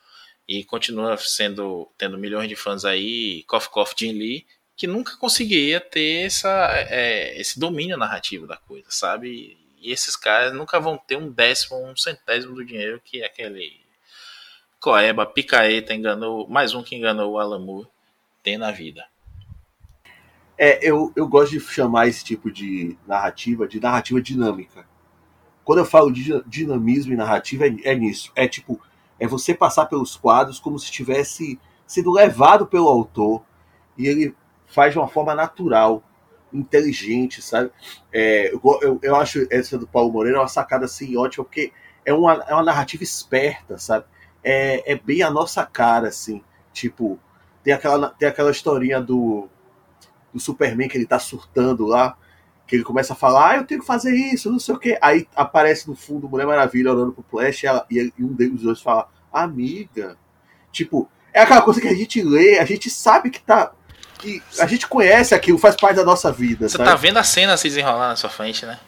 e continua sendo tendo milhões de fãs aí, Coffee Coffee Jin Lee, que nunca conseguiria ter essa, é, esse domínio narrativo da coisa, sabe? E esses caras nunca vão ter um décimo, um centésimo do dinheiro que aquele Coeba, Picaeta enganou, mais um que enganou o Alamur tem na vida. É, eu, eu gosto de chamar esse tipo de narrativa de narrativa dinâmica. Quando eu falo de dinamismo e narrativa, é, é nisso. É tipo, é você passar pelos quadros como se estivesse sendo levado pelo autor e ele faz de uma forma natural, inteligente, sabe? É, eu, eu, eu, acho essa do Paulo Moreira uma sacada assim ótima, porque é uma, é uma narrativa esperta, sabe? É, é bem a nossa cara, assim. Tipo, tem aquela, tem aquela historinha do, do Superman que ele tá surtando lá, que ele começa a falar, ah, eu tenho que fazer isso, não sei o quê. Aí aparece no fundo Mulher Maravilha olhando pro Flash e, ela, e, um deles dois fala, amiga. Tipo, é aquela coisa que a gente lê, a gente sabe que tá. Que a gente conhece aquilo, faz parte da nossa vida. Você sabe? tá vendo a cena se desenrolar na sua frente, né?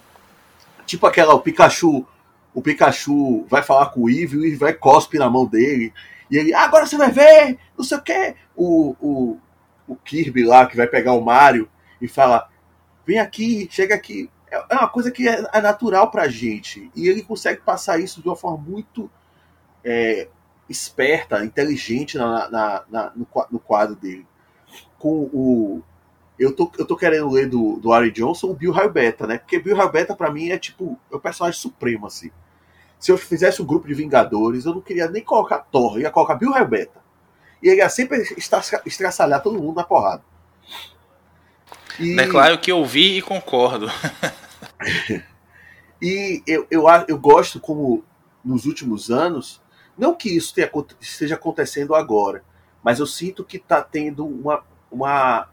Tipo aquela, o Pikachu. O Pikachu vai falar com o Eve, o Eve vai cospe na mão dele. E ele, ah, agora você vai ver, não sei o quê. O, o, o Kirby lá, que vai pegar o Mario e fala: vem aqui, chega aqui. É, é uma coisa que é, é natural pra gente. E ele consegue passar isso de uma forma muito é, esperta, inteligente na, na, na no, no, quadro dele. Com o. Eu tô, eu tô querendo ler do, do Ari Johnson o Bill Beta, né? Porque Bill Beta pra mim é tipo. É o personagem supremo, assim. Se eu fizesse um grupo de Vingadores, eu não queria nem colocar Thor, eu ia colocar Bill Beta. E ele ia sempre estraçalhar todo mundo na porrada. E... É claro que eu vi e concordo. <laughs> e eu, eu, eu gosto como nos últimos anos, não que isso tenha, esteja acontecendo agora, mas eu sinto que está tendo uma, uma,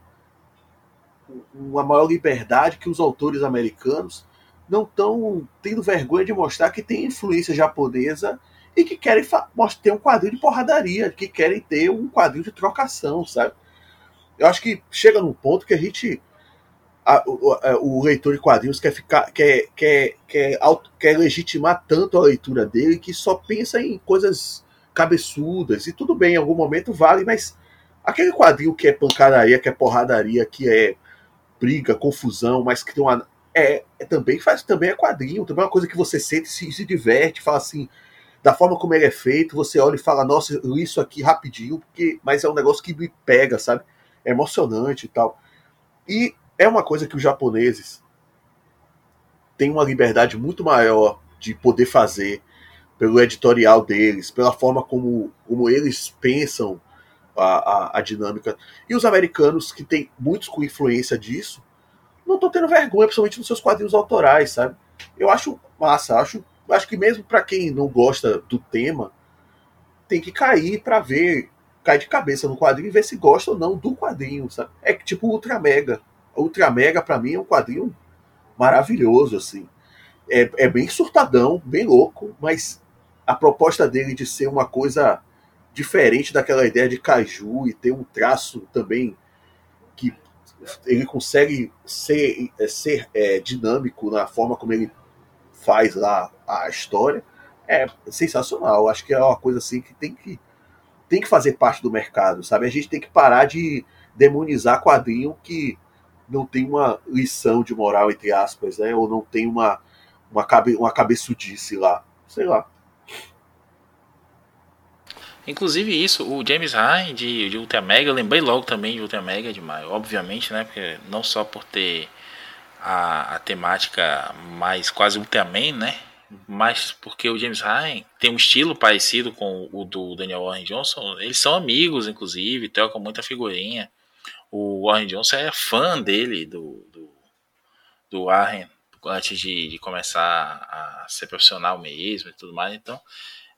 uma maior liberdade que os autores americanos não estão tendo vergonha de mostrar que tem influência japonesa e que querem ter um quadrinho de porradaria, que querem ter um quadrinho de trocação, sabe? Eu acho que chega num ponto que a gente a, o, o, leitor de quadrinhos quer ficar quer, quer, quer, auto, quer legitimar tanto a leitura dele que só pensa em coisas cabeçudas e tudo bem, em algum momento vale, mas aquele quadrinho que é pancadaria, que é porradaria, que é briga, confusão, mas que tem uma, é, é, também faz também é quadrinho, também é uma coisa que você sente, se, se diverte, fala assim, da forma como ele é feito, você olha e fala, nossa, isso aqui rapidinho, porque, mas é um negócio que me pega, sabe? É emocionante e tal. E é uma coisa que os japoneses têm uma liberdade muito maior de poder fazer pelo editorial deles, pela forma como, como eles pensam a, a, a dinâmica. E os americanos, que tem muitos com influência disso, não estão tendo vergonha, principalmente nos seus quadrinhos autorais, sabe? Eu acho massa, acho, acho que mesmo para quem não gosta do tema, tem que cair para ver, cair de cabeça no quadrinho e ver se gosta ou não do quadrinho, sabe? É tipo Ultra Mega. Ultra Mega para mim é um quadrinho maravilhoso assim. É, é bem surtadão, bem louco, mas a proposta dele de ser uma coisa diferente daquela ideia de caju e ter um traço também que ele consegue ser, é, ser é, dinâmico na forma como ele faz lá a história é sensacional. Acho que é uma coisa assim que tem que tem que fazer parte do mercado, sabe? A gente tem que parar de demonizar quadrinho que não tem uma lição de moral entre aspas, né? Ou não tem uma uma, cabe, uma cabeçudice lá, sei lá. Inclusive isso, o James Ryan de, de Ultra Mega, eu lembrei logo também de Ultra Mega de maio, obviamente, né? Porque não só por ter a, a temática mais quase Ultraman, né? Mas porque o James Ryan tem um estilo parecido com o do Daniel Warren Johnson. Eles são amigos, inclusive, trocam muita figurinha. O Warren Johnson é fã dele, do, do, do Warren, antes de, de começar a ser profissional mesmo e tudo mais. Então,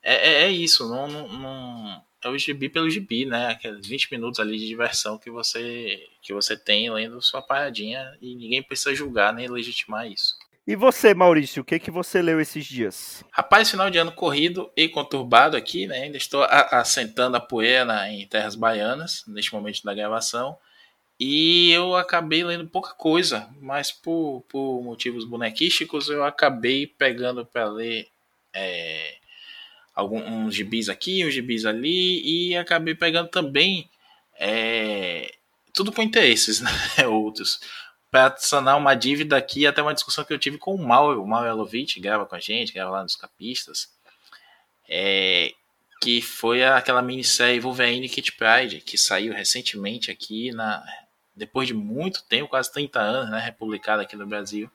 é, é, é isso, não, não, não, é o gibi pelo gibi, né? Aqueles 20 minutos ali de diversão que você que você tem lendo sua paradinha e ninguém precisa julgar nem legitimar isso. E você, Maurício, o que que você leu esses dias? Rapaz, final de ano corrido e conturbado aqui, né? Ainda estou assentando a poeira em terras baianas neste momento da gravação. E eu acabei lendo pouca coisa, mas por, por motivos bonequísticos eu acabei pegando para ler é, alguns uns gibis aqui, uns gibis ali, e acabei pegando também é, tudo com interesses, <laughs> né? Outros. Para sanar uma dívida aqui, até uma discussão que eu tive com o Mal, o Mal Elovitch, grava com a gente, grava lá nos Capistas, é, que foi aquela minissérie Wolverine Kit Pride, que saiu recentemente aqui, na, depois de muito tempo, quase 30 anos, né, republicada aqui no Brasil,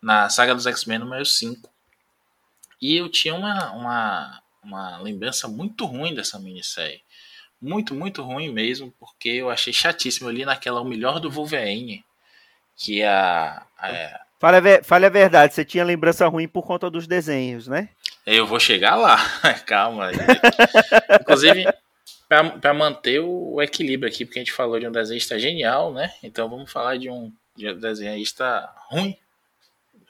na saga dos X-Men número 5. E eu tinha uma, uma, uma lembrança muito ruim dessa minissérie. Muito, muito ruim mesmo, porque eu achei chatíssimo ali naquela O Melhor do Wolverine, que é a... a Fale a, fale a verdade, você tinha lembrança ruim por conta dos desenhos, né? Eu vou chegar lá, <laughs> calma. <laughs> Inclusive, para manter o equilíbrio aqui, porque a gente falou de um desenhista genial, né? Então vamos falar de um, de um desenhista ruim.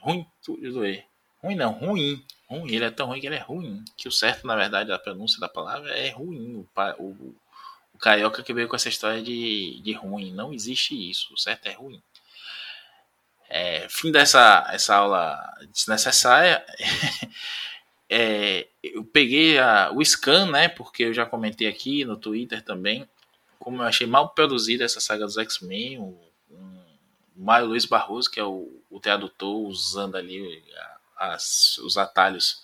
Ruim, tudo doer. Ruim não, ruim. Ruim, ele é tão ruim que ele é ruim. Que o certo, na verdade, a pronúncia da palavra é ruim. O, o, o carioca que veio com essa história de, de ruim. Não existe isso. O certo é ruim. É, fim dessa essa aula desnecessária. <laughs> é, eu peguei a, o scan, né? Porque eu já comentei aqui no Twitter também. Como eu achei mal produzida essa saga dos X-Men. O, o Mário Luiz Barroso, que é o, o tradutor, usando ali as, os atalhos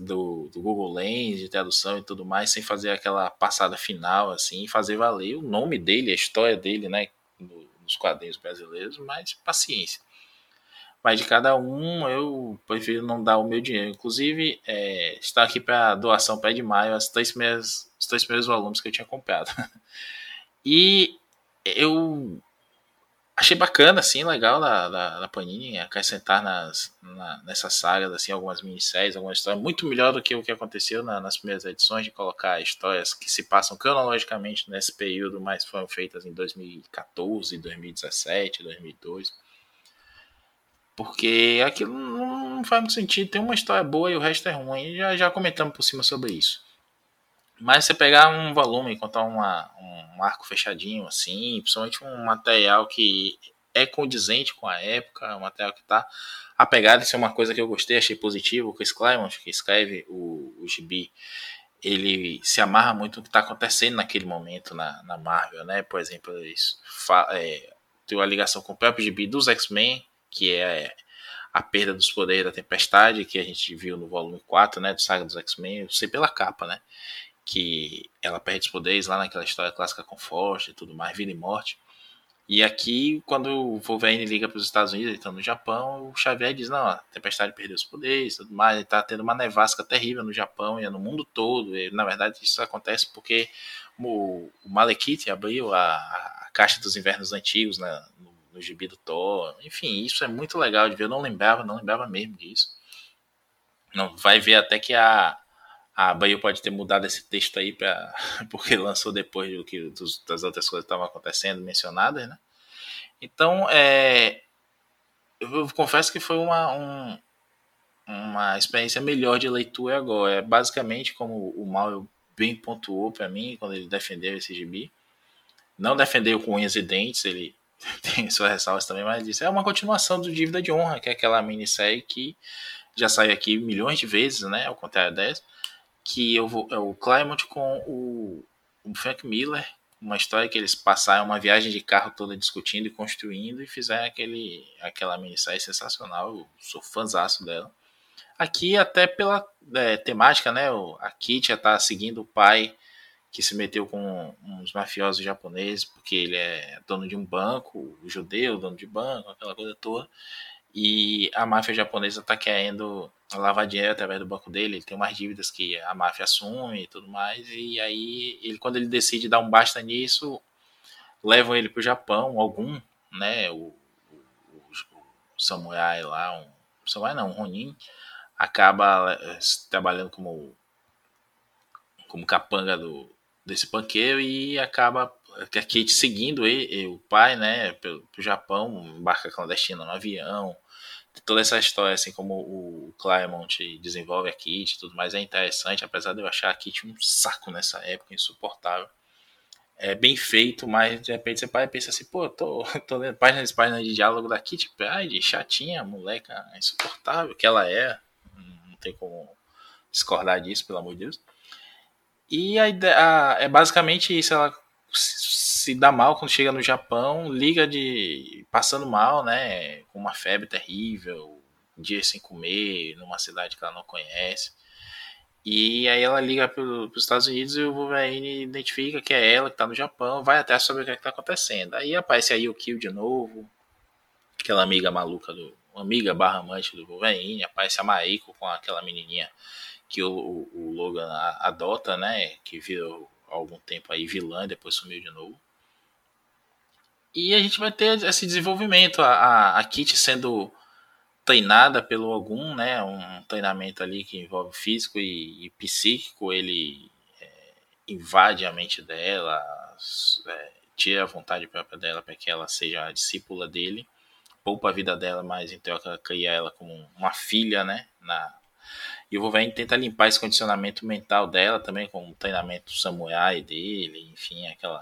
do, do, Google Lens, de tradução e tudo mais, sem fazer aquela passada final, assim, fazer valer o nome dele, a história dele, né, nos quadrinhos brasileiros, mas paciência. Mas de cada um, eu prefiro não dar o meu dinheiro. Inclusive, é, está aqui para doação pé de maio as três primeiras, os três primeiros volumes que eu tinha comprado. <laughs> e eu achei bacana, assim, legal da, da, da Panini acrescentar nas, na, nessas sagas, assim, algumas minisséries, algumas histórias, muito melhor do que o que aconteceu na, nas primeiras edições, de colocar histórias que se passam cronologicamente nesse período, mas foram feitas em 2014, 2017, 2002. Porque aquilo não faz muito sentido, tem uma história boa e o resto é ruim, já, já comentamos por cima sobre isso. Mas você pegar um volume contar uma, um arco fechadinho assim, principalmente um material que é condizente com a época, um material que está apegado, isso é uma coisa que eu gostei, achei positivo, o Chris Claremont, que escreve o, o gibi, ele se amarra muito no que está acontecendo naquele momento na, na Marvel, né? Por exemplo, isso, é, tem uma ligação com o próprio gibi dos X-Men, que é a perda dos poderes da Tempestade, que a gente viu no volume 4, né, do Saga dos X-Men, eu sei pela capa, né, que ela perde os poderes lá naquela história clássica com Forte e tudo mais, vida e morte. E aqui, quando o Wolverine liga para os Estados Unidos, está no Japão, o Xavier diz, não, a Tempestade perdeu os poderes tudo mais, ele está tendo uma nevasca terrível no Japão e no mundo todo. E, na verdade, isso acontece porque o, o Malekith abriu a, a, caixa dos invernos antigos né, no, no gibi do Thor. Enfim, isso é muito legal de ver. Eu não lembrava, não lembrava mesmo disso. Não, vai ver até que a, a Bahia pode ter mudado esse texto aí pra, <laughs> porque lançou depois do que dos, das outras coisas estavam acontecendo mencionadas, né? Então, é, eu confesso que foi uma, um, uma experiência melhor de leitura agora. É basicamente como o Mal bem pontuou para mim quando ele defendeu esse gibi. Não defendeu com unhas e dentes, ele <laughs> tem suas ressalvas também, mas disse é uma continuação do Dívida de Honra, que é aquela minissérie que já saiu aqui milhões de vezes, né? Ao contrário dessa que eu vou, é o Climate com o, o Frank Miller, uma história que eles passaram uma viagem de carro toda discutindo e construindo e fizeram aquele, aquela minissérie sensacional. Eu sou fãzaço dela. Aqui, até pela é, temática, né? A Kitty já tá seguindo o pai que se meteu com uns mafiosos japoneses, porque ele é dono de um banco, judeu, dono de banco, aquela coisa toda. E a máfia japonesa está querendo lavar dinheiro através do banco dele. Ele tem umas dívidas que a máfia assume e tudo mais. E aí, ele, quando ele decide dar um basta nisso, levam ele para o Japão, algum, né? O, o, o, samurai lá, um samurai não, um Ronin, acaba eh, trabalhando como, como capanga do, desse panqueiro e acaba a Kate seguindo ele, o pai, né, pro, pro Japão, embarca clandestina no avião, toda essa história, assim como o Claremont desenvolve a Kit e tudo mais, é interessante, apesar de eu achar a Kit um saco nessa época, insuportável. É bem feito, mas de repente você para e pensa assim, pô, tô, <laughs> tô lendo páginas e páginas de diálogo da Kit Pride, chatinha, moleca insuportável, que ela é, não tem como discordar disso, pelo amor de Deus. E a ideia, a, é basicamente isso, ela se dá mal quando chega no Japão, liga de passando mal, né, com uma febre terrível, um dia sem comer, numa cidade que ela não conhece. E aí ela liga para os Estados Unidos e o Wolverine identifica que é ela que está no Japão, vai até saber o que é está acontecendo. Aí aparece aí o Kill de novo, aquela amiga maluca do. Amiga barra amante do Wolverine, aparece a Mariko com aquela menininha que o, o, Logan adota, né? Que virou algum tempo aí vilã, depois sumiu de novo. E a gente vai ter esse desenvolvimento, a, a, Kit sendo treinada pelo algum, né? Um treinamento ali que envolve físico e, e psíquico. Ele é, invade a mente dela, é, tira a vontade própria dela para que ela seja a discípula dele, poupa a vida dela, mas em troca cria ela como uma filha, né? Na, e o Wolverine tenta limpar esse condicionamento mental dela também com o treinamento samurai dele, enfim, aquela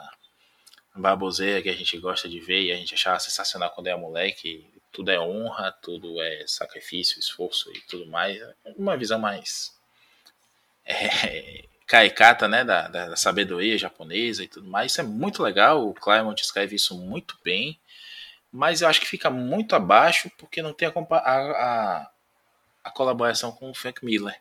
baboseira que a gente gosta de ver e a gente achava sensacional quando é moleque. Tudo é honra, tudo é sacrifício, esforço e tudo mais. Uma visão mais é, <laughs> né, da, da, sabedoria japonesa e tudo mais. Isso é muito legal. O Claremont escreve isso muito bem, mas eu acho que fica muito abaixo porque não tem a, a, a colaboração com o Frank Miller.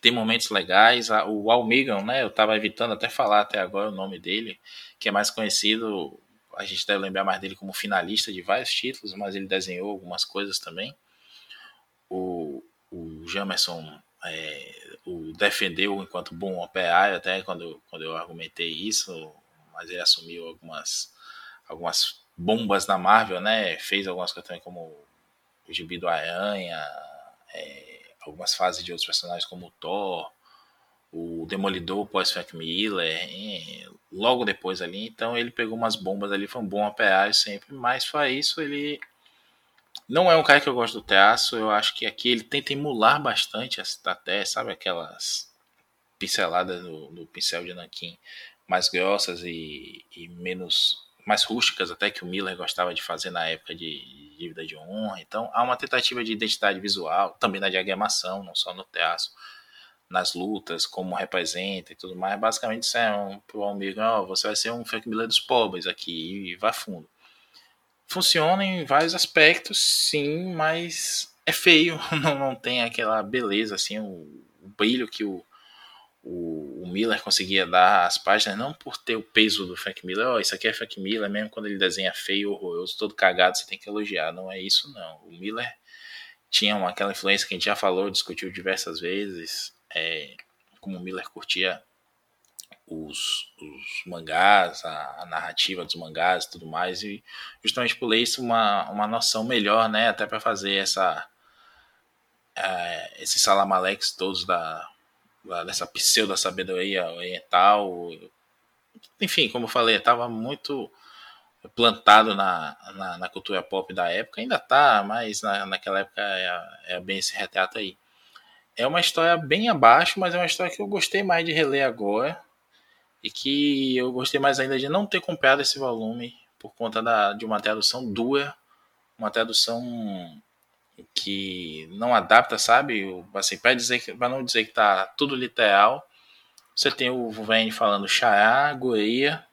Tem momentos legais. O Al Megan, né? Eu estava evitando até falar até agora o nome dele, que é mais conhecido. A gente deve lembrar mais dele como finalista de vários títulos, mas ele desenhou algumas coisas também. O, o Jamerson é, o defendeu enquanto bom operário, até quando, quando eu argumentei isso, mas ele assumiu algumas, algumas bombas na Marvel, né? Fez algumas coisas também como o Gibi do Aranha, é, algumas fases de outros personagens como o Thor, o Demolidor pós Frank Miller, logo depois ali, então ele pegou umas bombas ali, foi um bom operário sempre, mas fora isso ele não é um cara que eu gosto do teatro, eu acho que aqui ele tenta emular bastante até, sabe aquelas pinceladas do, do pincel de Nankin mais grossas e, e menos mais rústicas até que o Miller gostava de fazer na época de Dívida de Honra. Então há uma tentativa de identidade visual, também na diagramação, não só no teatro, nas lutas, como representa e tudo mais. Basicamente disseram pro amigo, oh, você vai ser um Frank Miller dos pobres aqui e vai fundo. funciona em vários aspectos, sim, mas é feio, <laughs> não, não tem aquela beleza, assim, o, o brilho que o, o, o, Miller conseguia dar às páginas, não por ter o peso do Frank Miller, oh, isso aqui é Frank Miller, mesmo quando ele desenha feio, horroroso, todo cagado, você tem que elogiar, não é isso não. O Miller tinha uma, aquela influência que a gente já falou, discutiu diversas vezes, é, como o Miller curtia os, os mangás, a, a, narrativa dos mangás e tudo mais, e justamente por isso uma, uma noção melhor, né, até para fazer essa é, esses salamaleques todos da dessa pseudo sabedoria oriental, enfim, como eu falei, estava muito plantado na, na, na, cultura pop da época, ainda tá, mas na, naquela época é, é bem esse retrato aí. É uma história bem abaixo, mas é uma história que eu gostei mais de reler agora. E que eu gostei mais ainda de não ter comprado esse volume por conta da, de uma tradução dura, uma tradução que não adapta, sabe? Assim, para dizer para não dizer que tá tudo literal, você tem o Vuvene falando Xará, Goria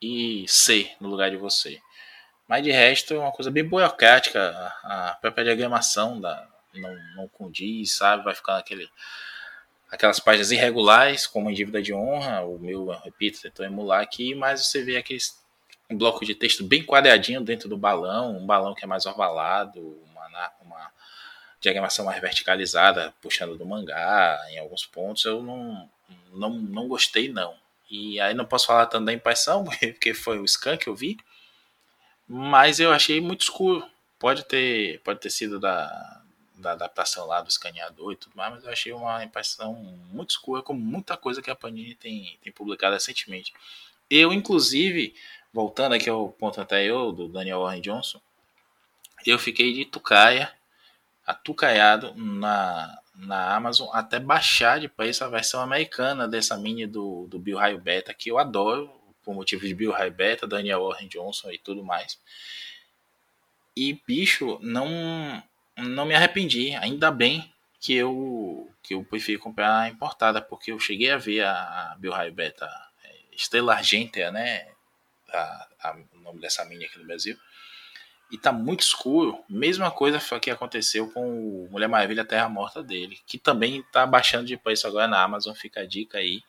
e C no lugar de você. Mas de resto é uma coisa bem burocrática, a própria diagramação da, não, não condiz, sabe? Vai ficar aquele aquelas páginas irregulares, como em dívida de honra, o meu, repito, tentou emular aqui, mas você vê aqueles um bloco de texto bem quadradinho dentro do balão, um balão que é mais ovalado, uma, uma diagramação mais verticalizada, puxando do mangá em alguns pontos, eu não, não, não gostei não. E aí não posso falar tanto da impressão, <laughs> porque foi o scan que eu vi, mas eu achei muito escuro. Pode ter, pode ter sido da, da adaptação lá do escaneador e tudo mais, mas eu achei uma impressão muito escura, como muita coisa que a Panini tem, tem publicado recentemente. Eu, inclusive, voltando aqui ao ponto anterior do Daniel Warren Johnson, eu fiquei de tucaia, atucaiado na, na Amazon até baixar de preço a versão americana dessa mini do, do Bill Raio Beta, que eu adoro, por motivo de Bill Raio Beta, Daniel Warren Johnson e tudo mais. E, bicho, não não me arrependi. Ainda bem que eu que eu preferi comprar a importada, porque eu cheguei a ver a, a Bill High Beta é, Estrela Argentea, né? A, a, o nome dessa mini aqui no Brasil. E tá muito escuro. Mesma coisa que aconteceu com o Mulher Maravilha Terra Morta dele, que também tá baixando de preço agora na Amazon. Fica a dica aí.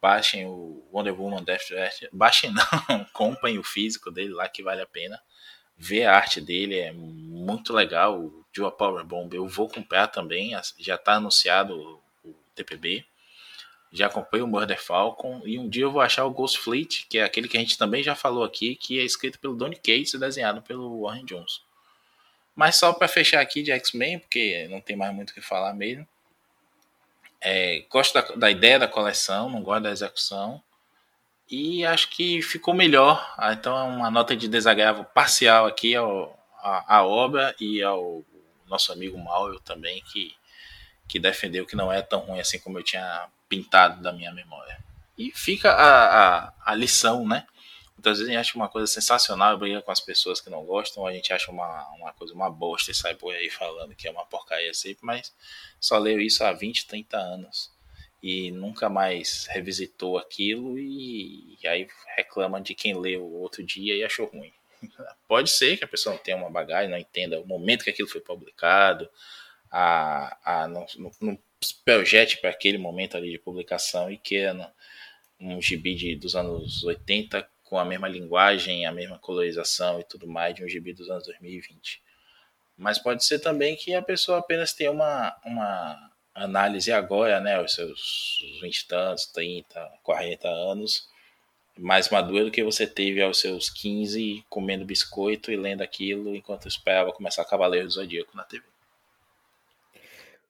Baixem o Wonder Woman Death Earth. Baixem não, <laughs> comprem o físico dele lá que vale a pena. Ver a arte dele é muito legal uma Power Bomb eu vou comprar também, já está anunciado o TPB. Já comprei o Murder Falcon e um dia eu vou achar o Ghost Fleet, que é aquele que a gente também já falou aqui, que é escrito pelo Donny Cates e desenhado pelo Warren Johnson. Mas só para fechar aqui de X-Men, porque não tem mais muito o que falar mesmo. É, gosto da, da, ideia da coleção, não gosto da execução. E acho que ficou melhor. Ah, então é uma nota de desagravo parcial aqui ao, a, a obra e ao nosso amigo Mauro também, que, que defendeu que não é tão ruim assim como eu tinha pintado da minha memória. E fica a, a, a lição, né? Muitas vezes a gente acha uma coisa sensacional, briga com as pessoas que não gostam, a gente acha uma, uma coisa, uma bosta e sai por aí falando que é uma porcaria sempre, mas só leu isso há 20, 30 anos e nunca mais revisitou aquilo e, e aí reclama de quem leu outro dia e achou ruim. <laughs> Pode ser que a pessoa não tenha uma bagagem, não entenda o momento que aquilo foi publicado, a, a, não projete para aquele momento ali de publicação e queira um gibi de, dos anos 80 com a mesma linguagem, a mesma colorização e tudo mais de um gibi dos anos 2020. Mas pode ser também que a pessoa apenas tenha uma, uma análise agora, né, os seus 20 e tantos, 30, 40 anos, mais madura do que você teve aos seus 15 comendo biscoito e lendo aquilo enquanto esperava começar Cavaleiro do Zodíaco na TV.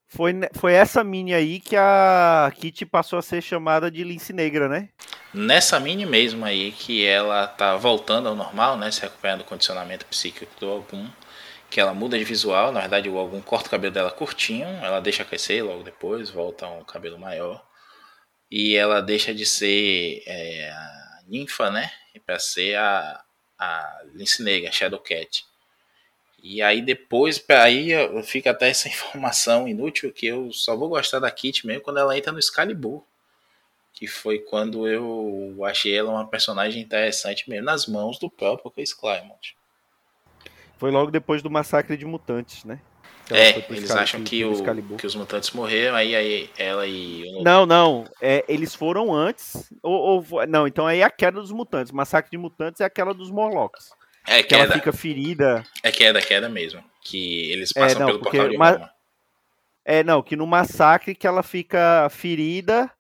Foi, foi essa mini aí que a Kitty passou a ser chamada de Lince Negra, né? Nessa mini mesmo aí que ela tá voltando ao normal, né? Se recuperando o condicionamento psíquico do algum. Que ela muda de visual, na verdade o algum corta o cabelo dela curtinho, ela deixa crescer logo depois, volta a um cabelo maior. E ela deixa de ser é, ninfa, né? Para ser a, a Lince Negra, Shadowcat. E aí depois, aí fica até essa <laughs> informação inútil que eu só vou gostar da Kit mesmo quando ela entra no Excalibur. Que foi quando eu achei ela uma personagem interessante mesmo, nas mãos do próprio Chris Claremont. Foi logo depois do massacre de mutantes, né? É, eles acham que, o, que os mutantes morreram, aí, aí ela e. O... Não, não. É, eles foram antes. Ou, ou, não, então aí é a queda dos mutantes. Massacre de mutantes é aquela dos Morlocks. É que ela fica ferida. É queda, queda mesmo. Que eles é, passam é, não, pelo portal de ma... É, não, que no massacre que ela fica ferida,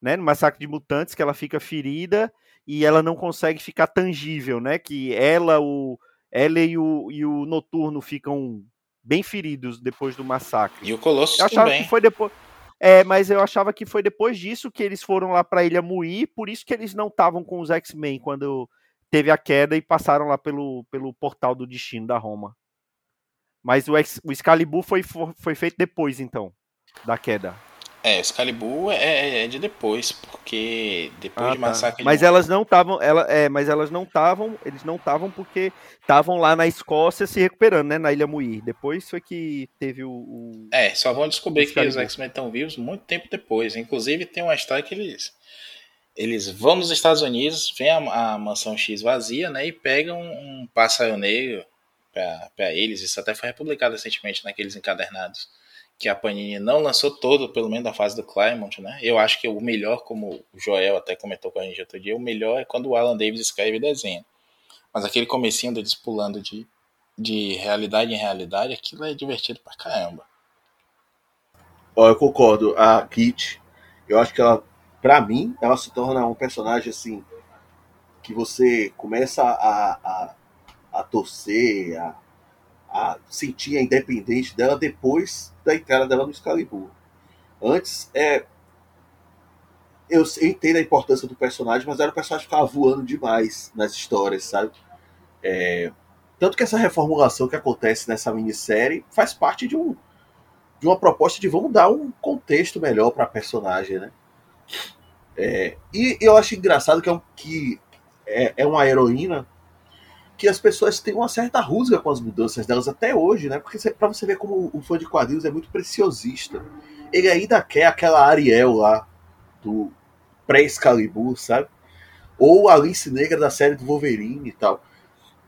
né? No massacre de mutantes que ela fica ferida e ela não consegue ficar tangível, né? Que ela, o, ela e o, e o Noturno ficam bem feridos depois do massacre. E o Colossus eu achava também. que foi depois. É, mas eu achava que foi depois disso que eles foram lá para Ilha Muir, por isso que eles não estavam com os X-Men quando teve a queda e passaram lá pelo, pelo portal do destino da Roma. Mas o, Ex, o Excalibur foi, foi feito depois, então, da queda. É, Excalibur é, é, é de depois, porque depois ah, de tá. Massacre Mas de... elas não estavam, ela, é, mas elas não estavam, eles não estavam porque estavam lá na Escócia se recuperando, né, na Ilha Muir. Depois foi que teve o, o... É, só vão descobrir que os X-Men estão vivos muito tempo depois. Inclusive tem uma história que eles eles vão nos Estados Unidos, vem a, a mansão X vazia, né, e pegam um pássaro negro para eles. Isso até foi republicado recentemente naqueles encadernados que a Panini não lançou todo, pelo menos da fase do Claremont, né? Eu acho que o melhor, como o Joel até comentou com a gente outro dia, o melhor é quando o Alan Davis escreve e desenha. Mas aquele comecinho deles pulando de, de realidade em realidade, aquilo é divertido pra caramba. Ó, eu concordo. A Kit, eu acho que ela para mim, ela se torna um personagem assim que você começa a, a, a torcer, a, a sentir a independência dela depois da entrada dela no Excalibur. Antes, é, eu entendo a importância do personagem, mas era o personagem que ficava voando demais nas histórias, sabe? É, tanto que essa reformulação que acontece nessa minissérie faz parte de, um, de uma proposta de vamos dar um contexto melhor para a personagem, né? É, e eu acho engraçado que é, um, que é, é uma heroína que as pessoas têm uma certa rusga com as mudanças delas até hoje, né? Porque para você ver como o fã de quadrinhos é muito preciosista. Ele ainda quer aquela Ariel lá do pré-Excalibur, sabe? Ou a Alice Negra da série do Wolverine e tal.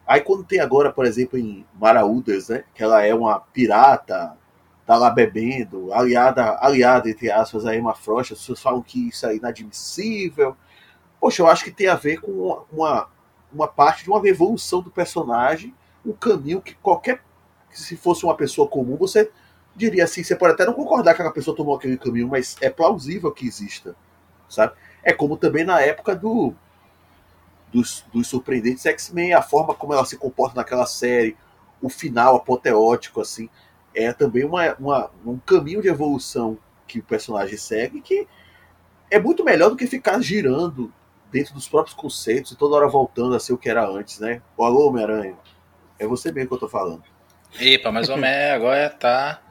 Aí quando tem agora, por exemplo, em Maraudas, né? Que ela é uma pirata tá lá bebendo, aliada, aliada entre aspas, a Emma Frost, as pessoas falam que isso é inadmissível. Poxa, eu acho que tem a ver com uma, uma parte de uma evolução do personagem, um caminho que qualquer. Se fosse uma pessoa comum, você diria assim, você pode até não concordar que a pessoa tomou aquele caminho, mas é plausível que exista, sabe? É como também na época do dos, dos surpreendentes X-Men, a forma como ela se comporta naquela série, o final apoteótico, assim é também uma, uma, um caminho de evolução que o personagem segue que é muito melhor do que ficar girando dentro dos próprios conceitos e toda hora voltando a ser o que era antes, né? O alô, Homem-Aranha. É você mesmo que eu tô falando. Epa, mas o Homem <laughs> agora tá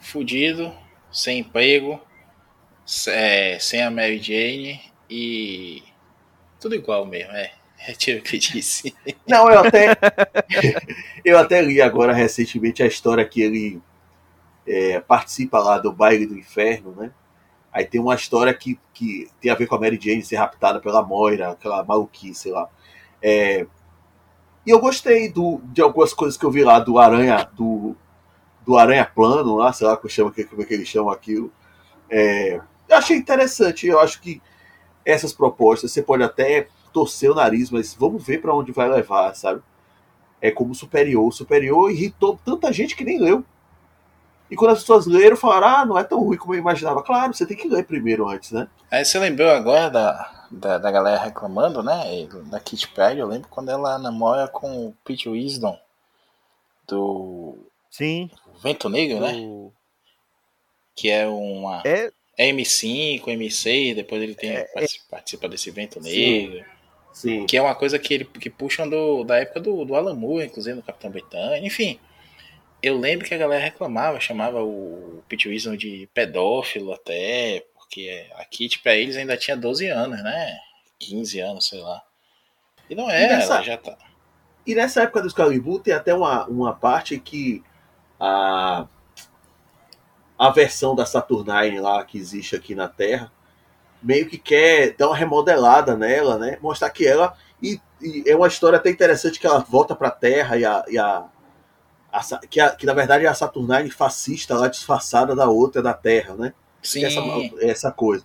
fudido, sem emprego, é, sem a Mary Jane e tudo igual mesmo, é. <laughs> Retiro o que disse. Não, eu até. <laughs> eu até li agora recentemente a história que ele é, participa lá do baile do inferno, né? Aí tem uma história que, que tem a ver com a Mary Jane ser raptada pela Moira, aquela maluquice, lá. É, e eu gostei do, de algumas coisas que eu vi lá do Aranha, do, do Aranha Plano, lá, sei lá como, chama, como é que eles chamam aquilo. É, eu achei interessante, eu acho que essas propostas você pode até torcer o nariz, mas vamos ver para onde vai levar, sabe? É como superior. O superior irritou tanta gente que nem leu. E quando as pessoas leram, falaram: ah, não é tão ruim como eu imaginava. Claro, você tem que ler primeiro antes, né? Aí você lembrou agora da, da, da galera reclamando, né? Da Kit Pride, eu lembro quando ela namora com o Pete Wisdom do. Sim. Vento Negro, né? do... né? Que é uma. É. É M5, M6, depois ele tem, é, participa, é... participa desse Vento Negro. Sim. Sim. Que é uma coisa que ele que puxam do, da época do, do Alan Moore, inclusive no Capitão Britânia. Enfim, eu lembro que a galera reclamava, chamava o Pete Wilson de pedófilo até, porque a Kit pra eles ainda tinha 12 anos, né? 15 anos, sei lá. E não é, ela já tá. E nessa época do Excalibur tem até uma, uma parte que a, a versão da Saturnine lá que existe aqui na Terra meio que quer dar uma remodelada nela, né? Mostrar que ela. E, e é uma história até interessante que ela volta para a Terra e a, e a, a, que, a, que na verdade é a Saturnine fascista lá disfarçada da outra da Terra, né? Sim. Essa, essa coisa.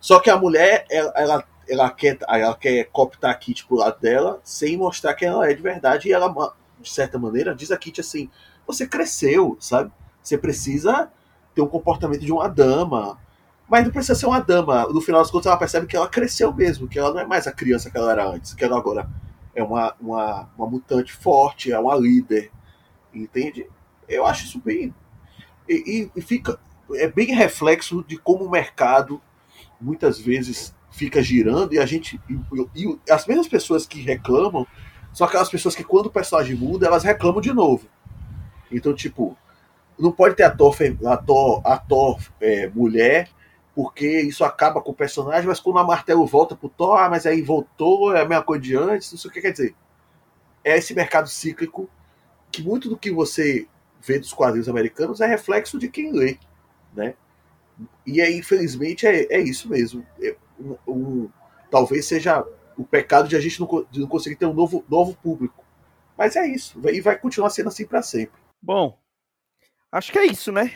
Só que a mulher, ela, ela, ela, quer, ela quer cooptar a Kit pro lado dela sem mostrar que ela é de verdade. E ela, de certa maneira, diz a Kit assim: você cresceu, sabe? Você precisa ter um comportamento de uma dama. Mas não precisa ser uma dama. No final das contas, ela percebe que ela cresceu mesmo, que ela não é mais a criança que ela era antes, que ela agora é uma, uma, uma mutante forte, é uma líder. Entende? Eu acho isso bem. E, e, fica. É bem reflexo de como o mercado muitas vezes fica girando e a gente. E, e as mesmas pessoas que reclamam são aquelas pessoas que, quando o personagem muda, elas reclamam de novo. Então, tipo, não pode ter ator, ator, ator é, mulher, porque isso acaba com o personagem, mas quando a martelo volta pro Thor, ah, mas aí voltou, é a mesma coisa de antes, não sei o que quer dizer. É esse mercado cíclico que muito do que você vê dos quadrinhos americanos é reflexo de quem lê, né? E aí, infelizmente, é, é isso mesmo. É um, um, talvez seja o pecado de a gente não, não conseguir ter um novo, novo público. Mas é isso. E vai continuar sendo assim para sempre. Bom, acho que é isso, né?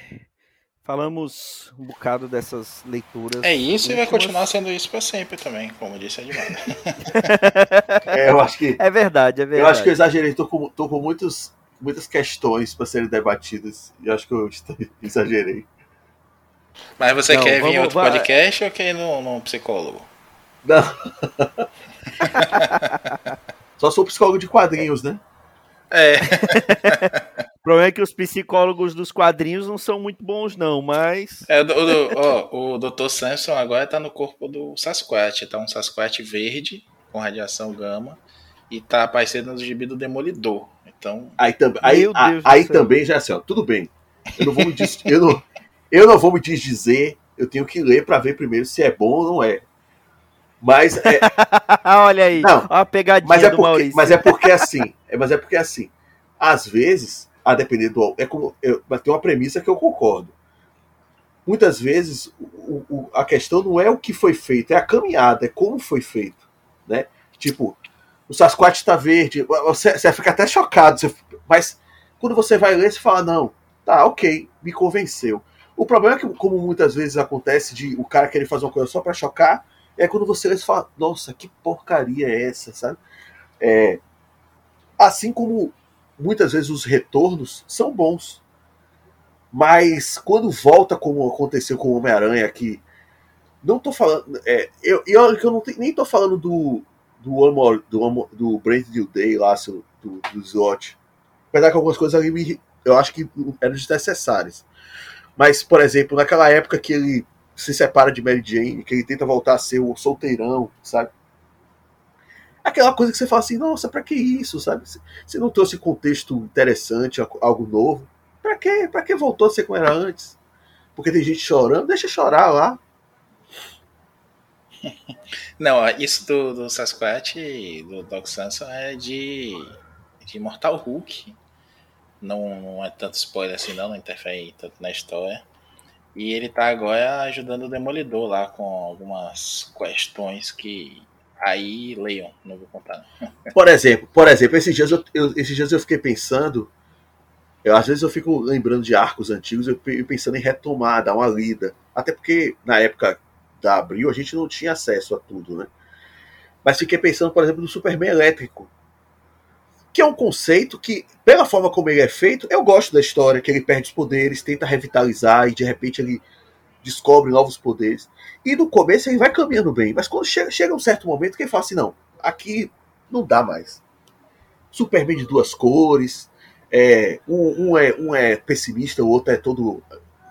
Falamos um bocado dessas leituras. É isso últimas. e vai continuar sendo isso para sempre também, como disse a Edmar. <laughs> é, eu acho que. É verdade, é verdade. Eu acho que eu exagerei, tô com, tô com muitos, muitas questões para serem debatidas. E acho que eu <laughs> exagerei. Mas você não, quer vamos, vir em outro vai... podcast ou quer ir num, num psicólogo? Não. <laughs> Só sou psicólogo de quadrinhos, né? É. o problema é que os psicólogos dos quadrinhos não são muito bons, não, mas. É, o, o, ó, o Dr. Samson agora tá no corpo do Sasquatch. Tá um Sasquatch verde, com radiação gama, e tá aparecendo no gibi do Demolidor. Então. Aí, tam, aí, a, aí também já é assim, ó, tudo bem. Eu não vou me diz, eu não, eu não vou me dizer, eu tenho que ler para ver primeiro se é bom ou não é. Mas é... <laughs> Olha aí, não, a pegadinha mas é do porque, Maurício. Mas é porque assim, é, mas é porque assim, às vezes, a depender do. É como, eu, mas tem uma premissa que eu concordo. Muitas vezes o, o, a questão não é o que foi feito, é a caminhada, é como foi feito. Né? Tipo, o Sasquatch está verde, você, você fica até chocado, você, mas quando você vai ler, você fala, não, tá, ok, me convenceu. O problema é que, como muitas vezes acontece de o cara querer fazer uma coisa só para chocar, é quando você fala, nossa, que porcaria é essa, sabe? É, assim como muitas vezes os retornos são bons. Mas quando volta como aconteceu com o Homem-Aranha aqui, não tô falando. É, eu, eu, eu não nem tô falando do do Amor, do, Amor, do Brand New Day lá, do, do Zot. Apesar que algumas coisas ali me, eu acho que eram desnecessárias. Mas, por exemplo, naquela época que ele se separa de Mary Jane, que ele tenta voltar a ser o solteirão, sabe? Aquela coisa que você fala assim, nossa, pra que isso, sabe? Você não trouxe contexto interessante, algo novo. Pra quê? Pra que voltou a ser como era antes? Porque tem gente chorando, deixa chorar lá. <laughs> Não, isso do, do Sasquatch do Doc Samson é de, de Mortal Hulk. Não, não é tanto spoiler assim, não, não interfere tanto na história. E ele tá agora ajudando o Demolidor lá com algumas questões que aí leiam, não vou contar. <laughs> Por exemplo, por exemplo, esses dias eu, eu, esses dias eu fiquei pensando, eu, às vezes eu fico lembrando de arcos antigos, eu, pensando em retomar, dar uma lida. Até porque na época da Abril a gente não tinha acesso a tudo, né? Mas fiquei pensando, por exemplo, no Superman elétrico que é um conceito que, pela forma como ele é feito, eu gosto da história, que ele perde os poderes, tenta revitalizar e de repente ele descobre novos poderes. E no começo ele vai caminhando bem, mas quando chega, chega um certo momento que ele fala assim: não, aqui não dá mais. Superman de duas cores, é, um, um, é, um é pessimista, o outro é todo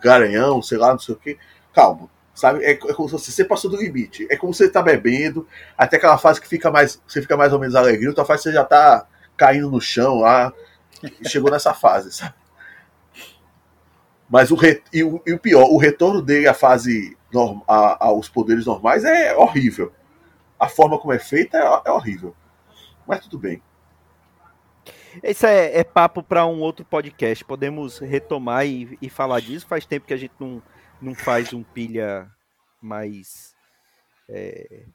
garanhão, sei lá, não sei o que. Calma, sabe? É, é como se você passou do limite. É como se você tá bebendo, até aquela fase que fica mais, você fica mais ou menos alegre, outra fase você já tá caindo no chão lá. Chegou nessa fase, sabe? Mas o, re... e o, e o pior, o retorno dele à fase norm... a, aos poderes normais é horrível. A forma como é feita é, é horrível. Mas tudo bem. Isso é, é papo para um outro podcast. Podemos retomar e, e, falar disso. Faz tempo que a gente não, não faz um pilha mais é,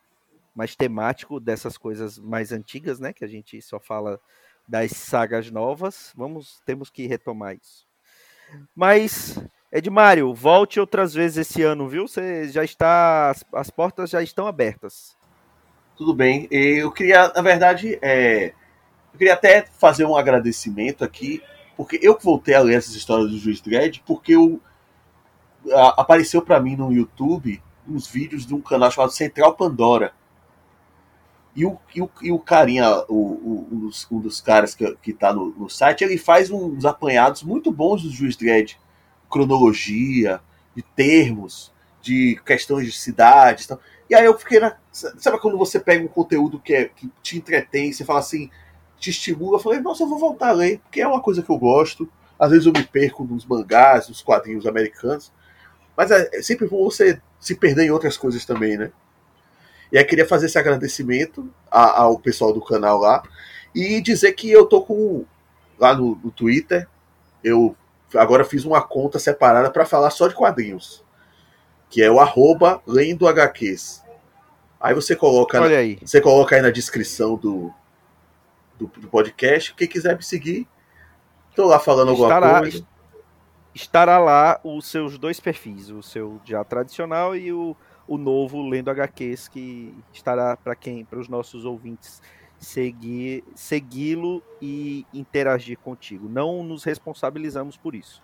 mais temático dessas coisas mais antigas, né? Que a gente só fala das sagas novas. Vamos, temos que retomar isso. Mas Edmário, volte outras vezes esse ano, viu? Você já está, as, as portas já estão abertas. Tudo bem. Eu queria, na verdade, é, eu queria até fazer um agradecimento aqui, porque eu voltei a ler essas histórias do Juiz Dredd, porque eu, a, apareceu para mim no YouTube uns vídeos de um canal chamado Central Pandora. E o, e o, e o carinha, o, o, um, dos, um dos caras que, que tá no, no site, ele faz uns apanhados muito bons do Juiz Dredd. Cronologia, de termos, de questões de cidades. Tal. E aí eu fiquei na. Sabe quando você pega um conteúdo que, é, que te entretém, você fala assim, te estimula, eu falei, nossa, eu vou voltar a ler, porque é uma coisa que eu gosto. Às vezes eu me perco nos mangás, nos quadrinhos americanos. Mas é, é sempre bom você se perder em outras coisas também, né? E aí queria fazer esse agradecimento a, ao pessoal do canal lá e dizer que eu tô com lá no, no Twitter, eu agora fiz uma conta separada para falar só de quadrinhos, que é o arroba lendo HQs. Aí você coloca, Olha aí. você coloca aí na descrição do, do, do podcast. Quem quiser me seguir, tô lá falando alguma Estará, coisa. estará lá os seus dois perfis, o seu já tradicional e o, o novo lendo HQs que estará para quem, para os nossos ouvintes seguir, segui-lo e interagir contigo. Não nos responsabilizamos por isso.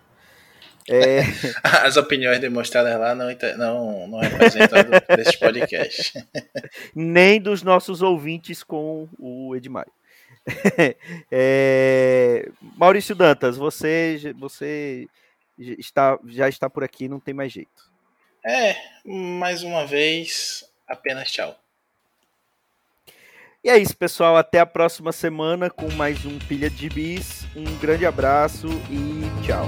É, <laughs> As opiniões demonstradas lá não, não, não representam desse podcast. <laughs> nem dos nossos ouvintes com o Edmário. <laughs> É, Maurício Dantas, você, você já está, já está por aqui, não tem mais jeito. É, mais uma vez, apenas tchau. E é isso, pessoal. Até a próxima semana com mais um Pilha de Bis. Um grande abraço e tchau.